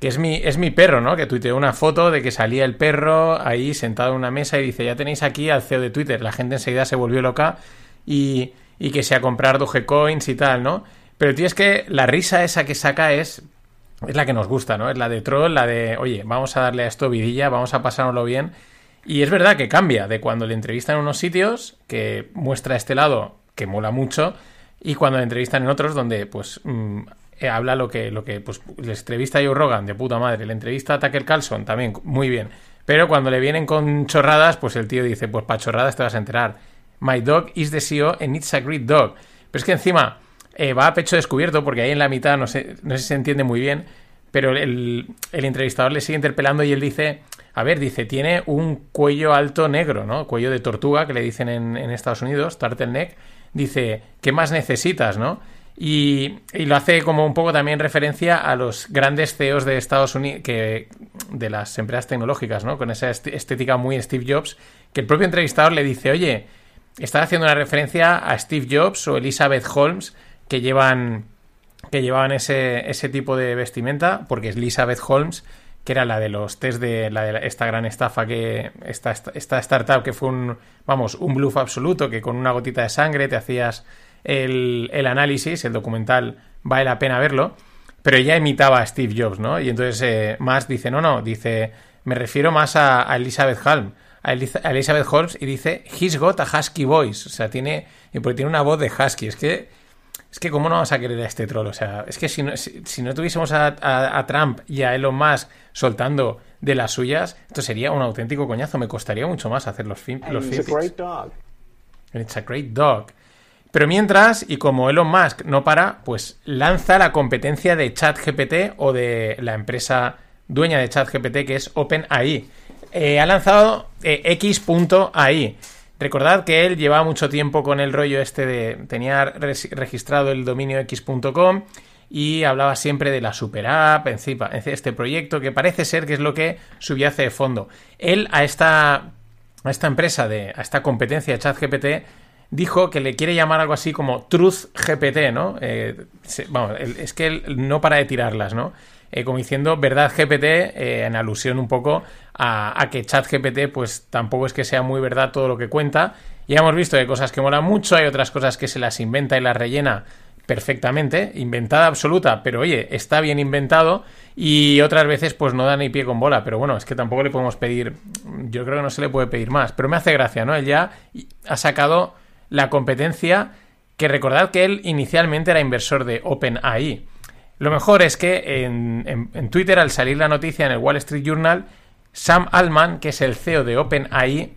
que es mi es mi perro, ¿no? Que tuiteó una foto de que salía el perro ahí sentado en una mesa y dice, ya tenéis aquí al CEO de Twitter. La gente enseguida se volvió loca y, y que sea comprar Dogecoins y tal, ¿no? Pero el tío es que la risa esa que saca es es la que nos gusta, ¿no? Es la de troll, la de, oye, vamos a darle a esto vidilla, vamos a pasárnoslo bien. Y es verdad que cambia de cuando le entrevistan en unos sitios, que muestra este lado que mola mucho, y cuando le entrevistan en otros donde pues mm, eh, habla lo que, lo que pues les entrevista a Joe Rogan de puta madre, le entrevista a Tucker Carlson también muy bien, pero cuando le vienen con chorradas, pues el tío dice, pues para chorradas te vas a enterar. My dog is the CEO and it's a great dog. Pero es que encima eh, va a pecho descubierto porque ahí en la mitad no sé, no sé si se entiende muy bien, pero el, el entrevistador le sigue interpelando y él dice, a ver, dice, tiene un cuello alto negro, ¿no? Cuello de tortuga, que le dicen en, Estados Unidos, turtleneck. Dice, ¿qué más necesitas, no? Y, lo hace como un poco también referencia a los grandes CEOs de Estados Unidos, que, de las empresas tecnológicas, ¿no? Con esa estética muy Steve Jobs, que el propio entrevistador le dice, oye, está haciendo una referencia a Steve Jobs o Elizabeth Holmes, que llevan que llevaban ese, ese tipo de vestimenta, porque es Elizabeth Holmes, que era la de los test de, la de esta gran estafa que esta, esta startup que fue un vamos un bluff absoluto que con una gotita de sangre te hacías el, el análisis el documental vale la pena verlo pero ella imitaba a Steve Jobs no y entonces eh, más dice no no dice me refiero más a, Elizabeth Holmes a Elizabeth Holmes y dice he's got a husky voice o sea tiene porque tiene una voz de husky es que es que cómo no vamos a querer a este troll, o sea, es que si no, si, si no tuviésemos a, a, a, Trump y a Elon Musk soltando de las suyas, esto sería un auténtico coñazo, me costaría mucho más hacer los, fin, los It's a great dog. It's a great dog. Pero mientras, y como Elon Musk no para, pues lanza la competencia de ChatGPT o de la empresa dueña de ChatGPT que es OpenAI. Eh, ha lanzado eh, X.ai Recordad que él llevaba mucho tiempo con el rollo este de. tenía registrado el dominio x.com y hablaba siempre de la super app, encima, este proyecto que parece ser que es lo que subyace de fondo. Él a esta, a esta empresa, de, a esta competencia ChatGPT, dijo que le quiere llamar algo así como Truth GPT, ¿no? Eh, es que él no para de tirarlas, ¿no? Eh, como diciendo verdad GPT, eh, en alusión un poco a, a que ChatGPT, pues tampoco es que sea muy verdad todo lo que cuenta. Ya hemos visto que hay cosas que molan mucho, hay otras cosas que se las inventa y las rellena perfectamente, inventada absoluta, pero oye, está bien inventado y otras veces pues no da ni pie con bola, pero bueno, es que tampoco le podemos pedir, yo creo que no se le puede pedir más, pero me hace gracia, ¿no? Él ya ha sacado la competencia que recordad que él inicialmente era inversor de OpenAI. Lo mejor es que en, en, Twitter, al salir la noticia en el Wall Street Journal, Sam Altman, que es el CEO de OpenAI,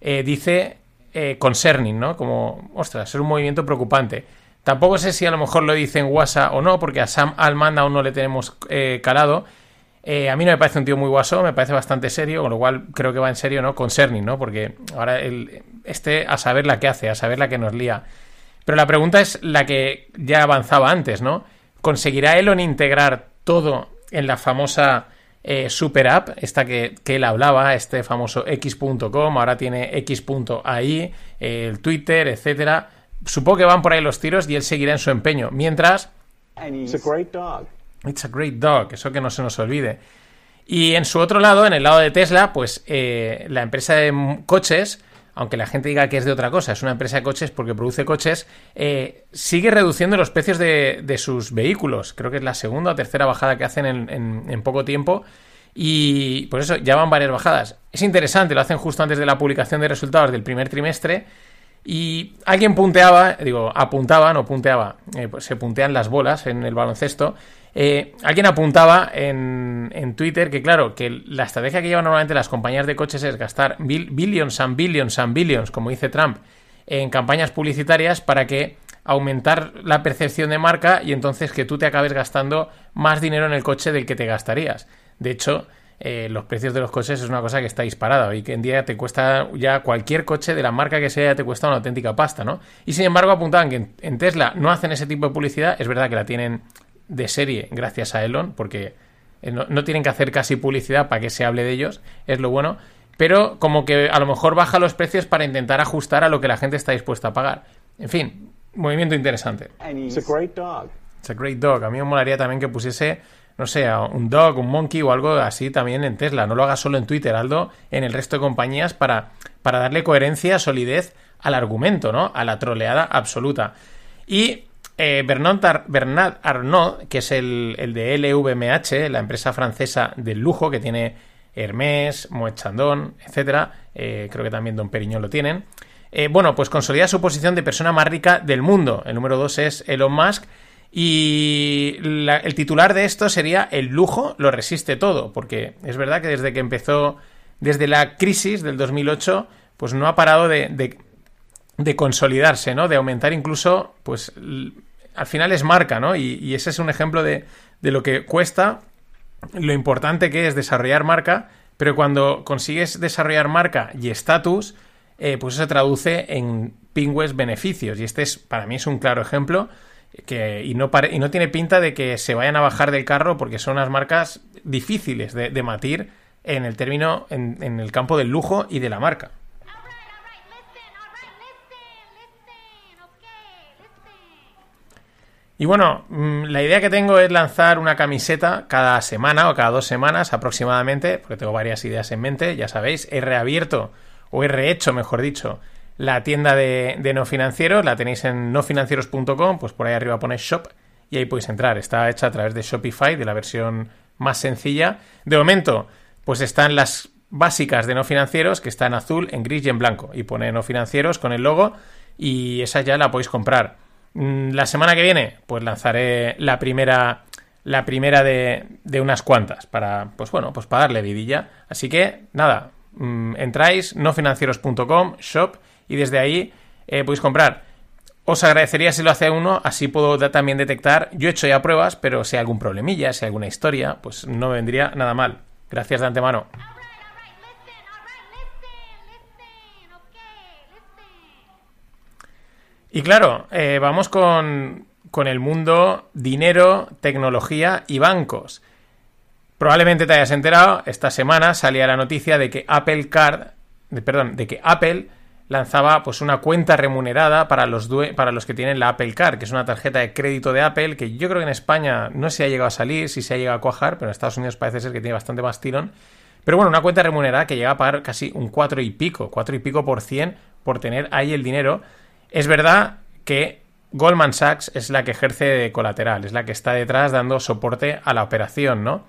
eh, dice eh, concerning, ¿no? Como, ostras, es un movimiento preocupante. Tampoco sé si a lo mejor lo dice en WhatsApp o no, porque a Sam Altman aún no le tenemos eh, calado. a mí no me parece un tío muy guaso, me parece bastante serio, con lo cual creo que va en serio, ¿no? Concerning, ¿no? Porque ahora el, este a saber la que hace, a saber la que nos lía. Pero la pregunta es la que ya avanzaba antes, ¿no? ¿Conseguirá Elon integrar todo en la famosa eh, super app, esta que, que, él hablaba, este famoso x.com, ahora tiene x.ai, eh, el Twitter, etcétera? Supongo que van por ahí los tiros y él seguirá en su empeño. Mientras. It's a great dog. It's a great dog, eso que no se nos olvide. Y en su otro lado, en el lado de Tesla, pues eh, la empresa de coches aunque la gente diga que es de otra cosa, es una empresa de coches porque produce coches, eh, sigue reduciendo los precios de, de, sus vehículos. Creo que es la segunda o tercera bajada que hacen en, poco tiempo. Y por eso ya van varias bajadas. Es interesante, lo hacen justo antes de la publicación de resultados del primer trimestre. Y alguien punteaba, digo, apuntaba, no punteaba, eh, pues se puntean las bolas en el baloncesto. Eh, alguien apuntaba en, en, Twitter que, claro, que la estrategia que llevan normalmente las compañías de coches es gastar bil, billions and billions and billions, como dice Trump, en campañas publicitarias para que aumentar la percepción de marca y entonces que tú te acabes gastando más dinero en el coche del que te gastarías. De hecho, eh, los precios de los coches es una cosa que está disparada. Hoy que en día te cuesta ya cualquier coche de la marca que sea, te cuesta una auténtica pasta, ¿no? Y sin embargo apuntaban que en Tesla no hacen ese tipo de publicidad. Es verdad que la tienen de serie gracias a Elon, porque no, no, tienen que hacer casi publicidad para que se hable de ellos, es lo bueno, pero como que a lo mejor baja los precios para intentar ajustar a lo que la gente está dispuesta a pagar. En fin, movimiento interesante. It's a great dog. It's a great dog. A mí me molaría también que pusiese, no sé, un dog, un monkey o algo así también en Tesla. No lo haga solo en Twitter, Aldo, en el resto de compañías para, para darle coherencia, solidez al argumento, ¿no? A la troleada absoluta. Y eh, Bernard, Ar Bernard, Arnault, que es el, el, de LVMH, la empresa francesa del lujo que tiene Hermès, Moet Chandon, etcétera, eh, creo que también Don Periñón lo tienen, eh, bueno, pues consolida su posición de persona más rica del mundo. El número dos es Elon Musk. Y el titular de esto sería El lujo lo resiste todo, porque es verdad que desde que empezó, desde la crisis del 2008, pues no ha parado de, de- de consolidarse, ¿no? De aumentar incluso, pues al final es marca, ¿no? Y, ese es un ejemplo de, de lo que cuesta, lo importante que es desarrollar marca, pero cuando consigues desarrollar marca y estatus, eh, pues eso se traduce en pingües beneficios. Y este es, para mí, es un claro ejemplo. Que, y, no y no tiene pinta de que se vayan a bajar del carro porque son unas marcas difíciles de, matir en el término, en el campo del lujo y de la marca. Y bueno, mm, la idea que tengo es lanzar una camiseta cada semana o cada dos semanas aproximadamente, porque tengo varias ideas en mente, ya sabéis, he reabierto o he rehecho, mejor dicho, la tienda de, no financieros, la tenéis en nofinancieros.com, pues por ahí arriba pone shop y ahí podéis entrar. Está hecha a través de Shopify, de la versión más sencilla. De momento, pues están las básicas de no financieros, que está en azul, en gris y en blanco. Y pone no financieros con el logo y esa ya la podéis comprar. Mm, La semana que viene, pues lanzaré la primera. La primera de, de unas cuantas. Para. Pues bueno, pues para darle vidilla. Así que, nada. mm, entráis, nofinancieros.com, shop, y desde ahí eh, podéis comprar. Os agradecería si lo hace uno, así puedo también detectar. Yo he hecho ya pruebas, pero si hay algún problemilla, si hay alguna historia, pues no vendría nada mal. Gracias de antemano. Y claro, eh, vamos con, con el mundo dinero, tecnología y bancos. Probablemente te hayas enterado, esta semana salía la noticia de que Apple Card, de- perdón, de que Apple lanzaba pues una cuenta remunerada para los para los que tienen la Apple Card, que es una tarjeta de crédito de Apple que yo creo que en España no se ha llegado a salir, si se ha llegado a cuajar, pero en Estados Unidos parece ser que tiene bastante más tirón. Pero bueno, una cuenta remunerada que llega a pagar casi un 4 y pico, 4 y pico por cien por tener ahí el dinero. Es verdad que Goldman Sachs es la que ejerce de colateral, es la que está detrás dando soporte a la operación, ¿no?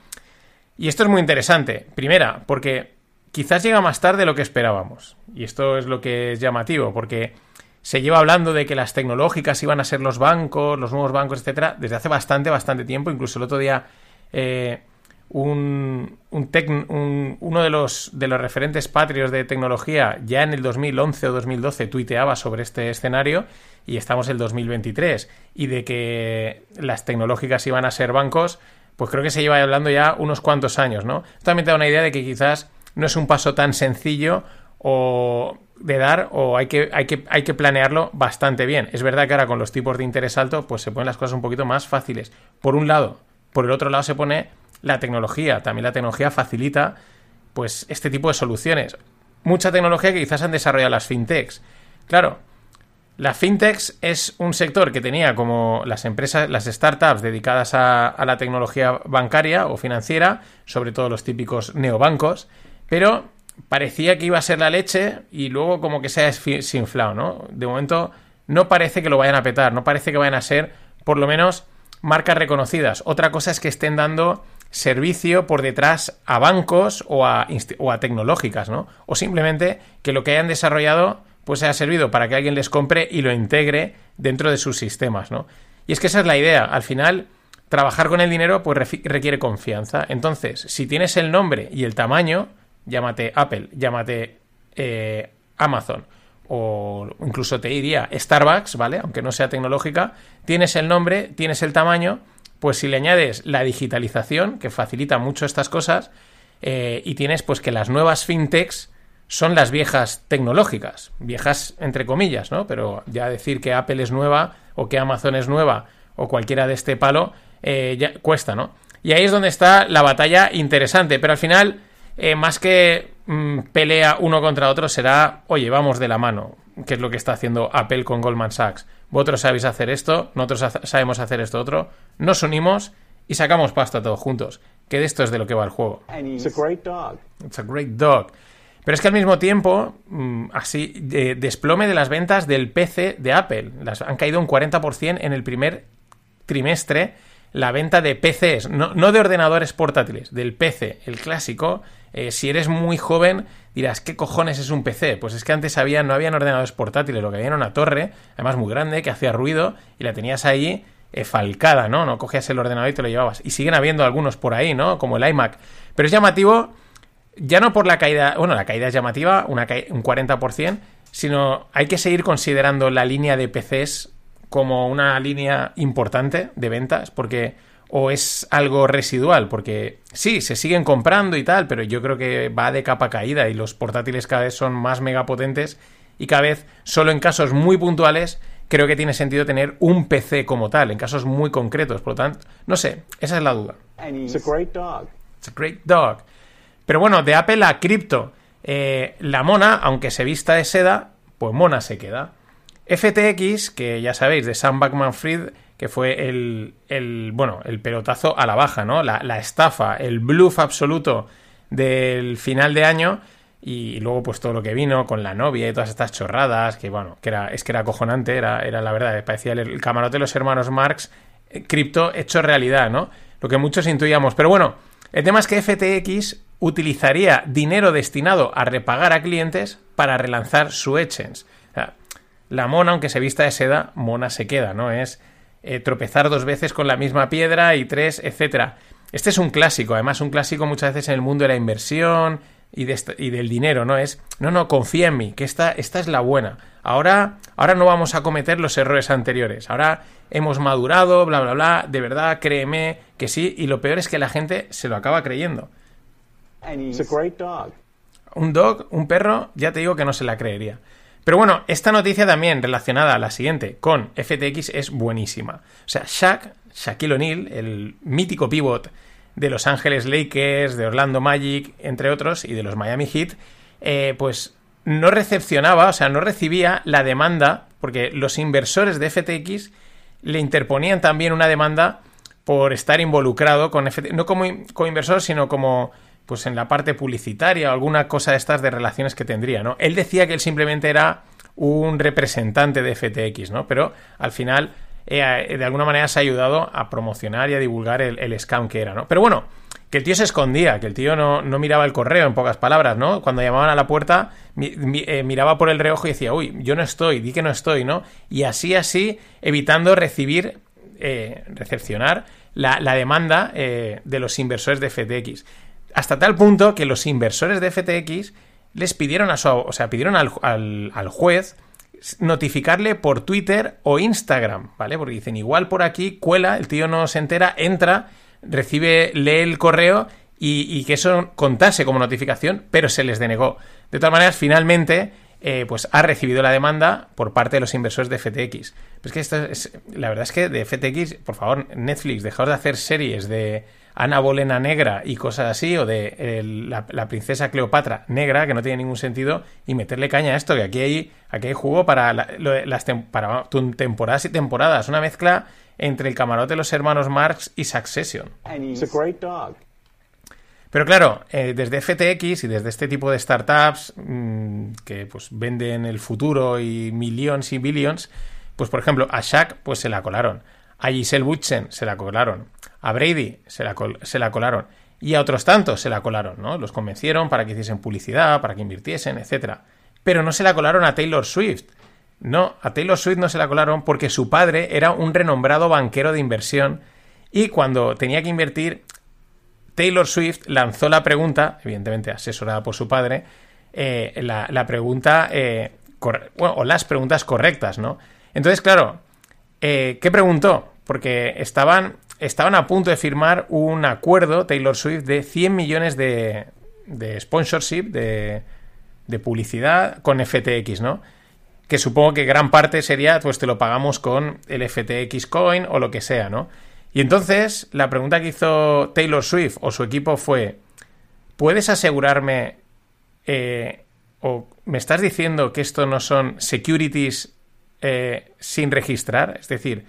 Y esto es muy interesante. Primera, porque quizás llega más tarde de lo que esperábamos. Y esto es lo que es llamativo, porque se lleva hablando de que las tecnológicas iban a ser los bancos, los nuevos bancos, etcétera, desde hace bastante, bastante tiempo. Incluso el otro día eh, un, uno de los, de los referentes patrios de tecnología ya en el 2011 o 2012 tuiteaba sobre este escenario y estamos en el 2023 y de que las tecnológicas iban a ser bancos, pues creo que se lleva hablando ya unos cuantos años, ¿no? También te da una idea de que quizás no es un paso tan sencillo o de dar o hay que, hay que, hay que planearlo bastante bien. Es verdad que ahora con los tipos de interés alto pues se ponen las cosas un poquito más fáciles. Por un lado, por el otro lado se pone la tecnología. También la tecnología facilita pues este tipo de soluciones. Mucha tecnología que quizás han desarrollado las fintechs. Claro, la fintechs es un sector que tenía como las empresas, las startups dedicadas a, la tecnología bancaria o financiera, sobre todo los típicos neobancos, pero parecía que iba a ser la leche y luego como que se ha desinflado, ¿no? De momento no parece que lo vayan a petar, no parece que vayan a ser, por lo menos, marcas reconocidas. Otra cosa es que estén dando servicio por detrás a bancos o a, tecnológicas, ¿no? O simplemente que lo que hayan desarrollado pues haya servido para que alguien les compre y lo integre dentro de sus sistemas, ¿no? Y es que esa es la idea. Al final, trabajar con el dinero pues requiere confianza. Entonces, si tienes el nombre y el tamaño, llámate Apple, llámate eh, Amazon o incluso te diría Starbucks, ¿vale? Aunque no sea tecnológica, tienes el nombre, tienes el tamaño, pues si le añades la digitalización, que facilita mucho estas cosas, eh, y tienes pues que las nuevas fintechs son las viejas tecnológicas, viejas entre comillas, ¿no? Pero ya decir que Apple es nueva o que Amazon es nueva o cualquiera de este palo eh, ya cuesta, ¿no? Y ahí es donde está la batalla interesante, pero al final, eh, más que mm, pelea uno contra otro, será, oye, vamos de la mano, que es lo que está haciendo Apple con Goldman Sachs. Vosotros sabéis hacer esto, nosotros sabemos hacer esto otro, nos unimos y sacamos pasta todos juntos, que de esto es de lo que va el juego. It's a great dog. It's a great dog. Pero es que al mismo tiempo, mm, así, de- desplome de las ventas del PC de Apple. Las han caído un 40% en el primer trimestre. La venta de PCs, no, no de ordenadores portátiles, del PC, el clásico, Eh, si eres muy joven, dirás, ¿qué cojones es un PC? Pues es que antes había, no habían ordenadores portátiles, lo que había era una torre, además muy grande, que hacía ruido, y la tenías ahí eh, falcada, ¿no? No cogías el ordenador y te lo llevabas. Y siguen habiendo algunos por ahí, ¿no? Como el iMac. Pero es llamativo, ya no por la caída, bueno, la caída es llamativa, una ca- un 40%, sino hay que seguir considerando la línea de PCs como una línea importante de ventas, porque o es algo residual, porque sí, se siguen comprando y tal, pero yo creo que va de capa caída y los portátiles cada vez son más megapotentes y cada vez, solo en casos muy puntuales, creo que tiene sentido tener un PC como tal, en casos muy concretos, por lo tanto, no sé, esa es la duda. It's a great dog. It's a great dog. Pero bueno, de Apple a cripto. Eh, la mona, aunque se vista de seda, pues mona se queda. FTX, que ya sabéis, de Sam Backman Fried, que fue el, el, bueno, el pelotazo a la baja, ¿no? La, la estafa, el bluff absoluto del final de año. Y luego, pues todo lo que vino con la novia y todas estas chorradas, que bueno, que era, es que era acojonante, era, era la verdad, parecía el, camarote de los hermanos Marx, eh, cripto hecho realidad, ¿no? Lo que muchos intuíamos. Pero bueno, el tema es que FTX utilizaría dinero destinado a repagar a clientes para relanzar su exchange. La mona, aunque se vista de seda, mona se queda, ¿no? Es eh, tropezar dos veces con la misma piedra y tres, etcétera. Este es un clásico, además un clásico muchas veces en el mundo de la inversión y, de esta- y del dinero, ¿no? Es, no, no, confía en mí, que esta, esta es la buena. Ahora, ahora no vamos a cometer los errores anteriores. Ahora hemos madurado, bla, bla, bla. De verdad, créeme que sí. Y lo peor es que la gente se lo acaba creyendo. Un dog, un perro, ya te digo que no se la creería. Pero bueno, esta noticia también relacionada a la siguiente con FTX es buenísima. O sea, Shaq, Shaquille O'Neal, el mítico pivot de Los Ángeles Lakers, de Orlando Magic, entre otros, y de los Miami Heat, eh, pues no recepcionaba, o sea, no recibía la demanda, porque los inversores de FTX le interponían también una demanda por estar involucrado con FTX, no como, in- como inversor, sino como pues en la parte publicitaria o alguna cosa de estas de relaciones que tendría, ¿no? Él decía que él simplemente era un representante de FTX, ¿no? Pero al final, eh, de alguna manera se ha ayudado a promocionar y a divulgar el, scam que era, ¿no? Pero bueno, que el tío se escondía, que el tío no, no miraba el correo, en pocas palabras, ¿no? Cuando llamaban a la puerta, eh, miraba por el reojo y decía, uy, yo no estoy, di que no estoy, ¿no? Y así, así, evitando recibir, eh, recepcionar la, la demanda eh, de los inversores de FTX. Hasta tal punto que los inversores de FTX les pidieron a su, o sea, pidieron al, al- juez notificarle por Twitter o Instagram, ¿vale? Porque dicen, igual por aquí cuela, el tío no se entera, entra, recibe, lee el correo y, y que eso contase como notificación, pero se les denegó. De todas maneras, finalmente, eh, pues ha recibido la demanda por parte de los inversores de FTX. Pues que esto es, la verdad es que de FTX, por favor, Netflix, dejaos de hacer series de Ana Bolena negra y cosas así, o de el- la, la princesa Cleopatra negra, que no tiene ningún sentido, y meterle caña a esto, que aquí hay, aquí hay jugo para, la- las tem- para temporadas y temporadas, una mezcla entre el camarote de los hermanos Marx y Succession. It's a great dog. Pero claro, eh, desde FTX y desde este tipo de startups mm, que pues venden el futuro y millones y billions, pues por ejemplo a Shaq pues se la colaron, a Giselle Butchen se la colaron, a Brady se la, se la colaron y a otros tantos se la colaron, ¿no? Los convencieron para que hiciesen publicidad, para que invirtiesen, etcétera. Pero no se la colaron a Taylor Swift. No, a Taylor Swift no se la colaron porque su padre era un renombrado banquero de inversión y cuando tenía que invertir Taylor Swift lanzó la pregunta, evidentemente asesorada por su padre, eh, la, pregunta, eh, bueno, o las preguntas correctas, ¿no? Entonces, claro, eh, ¿qué preguntó? Porque estaban, estaban a punto de firmar un acuerdo, Taylor Swift, de 100 millones de, de sponsorship, de, de publicidad con FTX, ¿no? Que supongo que gran parte sería, pues te lo pagamos con el FTX Coin o lo que sea, ¿no? Y entonces la pregunta que hizo Taylor Swift o su equipo fue, ¿puedes asegurarme eh, o me estás diciendo que esto no son securities eh, sin registrar? Es decir,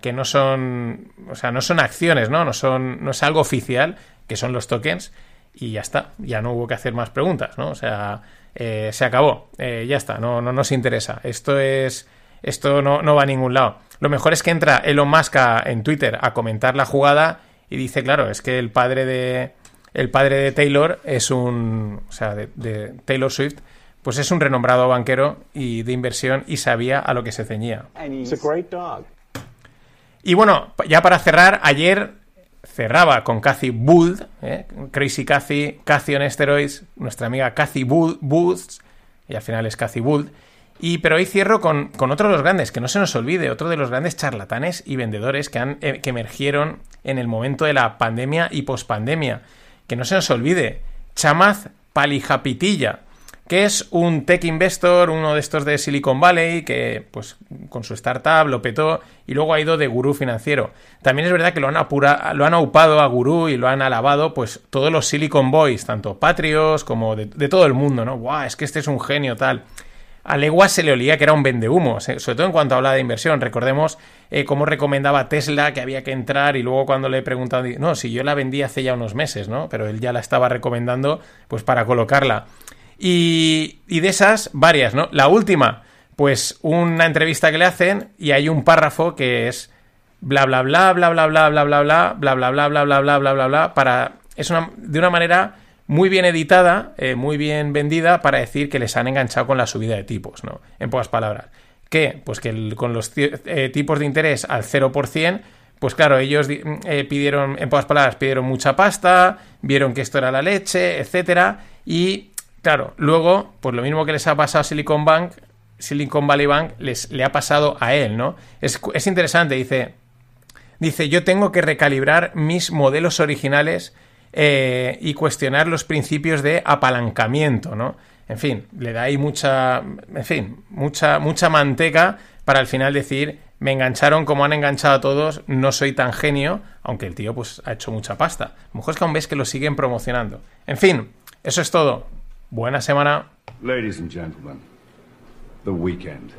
que no son, o sea, no son acciones, ¿no? No son, no es algo oficial, que son los tokens y ya está, ya no hubo que hacer más preguntas, ¿no? O sea, eh, se acabó, eh, ya está, no, no nos interesa. Esto es, esto no, no va a ningún lado. Lo mejor es que entra Elon Musk a- en Twitter a comentar la jugada y dice, claro, es que el padre de el padre de Taylor es un, o sea, de, de Taylor Swift, pues es un renombrado banquero y de inversión y sabía a lo que se ceñía. It's a great dog. Y bueno, ya para cerrar, ayer cerraba con Cathy Booth, ¿eh? Crazy Cathy, Cathy on Steroids, nuestra amiga Cathy Booth, Booth, y al final es Cathy Booth. Y, pero hoy cierro con, con otro de los grandes, que no se nos olvide, otro de los grandes charlatanes y vendedores que, han, eh, que emergieron en el momento de la pandemia y pospandemia. Que no se nos olvide, Chamaz Palijapitilla, que es un tech investor, uno de estos de Silicon Valley, que pues con su startup lo petó y luego ha ido de gurú financiero. También es verdad que lo han, apura, lo han aupado a gurú y lo han alabado pues todos los Silicon Boys, tanto patrios como de, todo el mundo, ¿no? ¡Guau! Es que este es un genio tal. A legua se le olía que era un vendehumos, eh, sobre todo en cuanto habla de inversión. Recordemos eh, cómo recomendaba Tesla que había que entrar y luego cuando le he preguntado, no, si yo la vendí hace ya unos meses, ¿no? Pero él ya la estaba recomendando pues para colocarla. Y, de esas, varias, ¿no? La última, pues una entrevista que le hacen y hay un párrafo que es bla bla bla bla bla bla bla bla bla bla bla bla bla bla bla bla bla bla para es una de una manera muy bien editada, eh, muy bien vendida para decir que les han enganchado con la subida de tipos, ¿no? En pocas palabras. ¿Qué? Pues que con los ti- eh, tipos de interés al 0%, pues claro, ellos di- eh, pidieron, en pocas palabras, pidieron mucha pasta, vieron que esto era la leche, etcétera, y claro, luego, pues lo mismo que les ha pasado a Silicon Bank, Silicon Valley Bank, les, le ha pasado a él, ¿no? Es, es interesante, dice, Dice, yo tengo que recalibrar mis modelos originales eh, y cuestionar los principios de apalancamiento, ¿no? En fin, le da ahí mucha, en fin, mucha, mucha manteca para al final decir, me engancharon como han enganchado a todos, no soy tan genio, aunque el tío pues ha hecho mucha pasta. A lo mejor es que aún ves que lo siguen promocionando. En fin, eso es todo. Buena semana. Ladies and gentlemen, the weekend.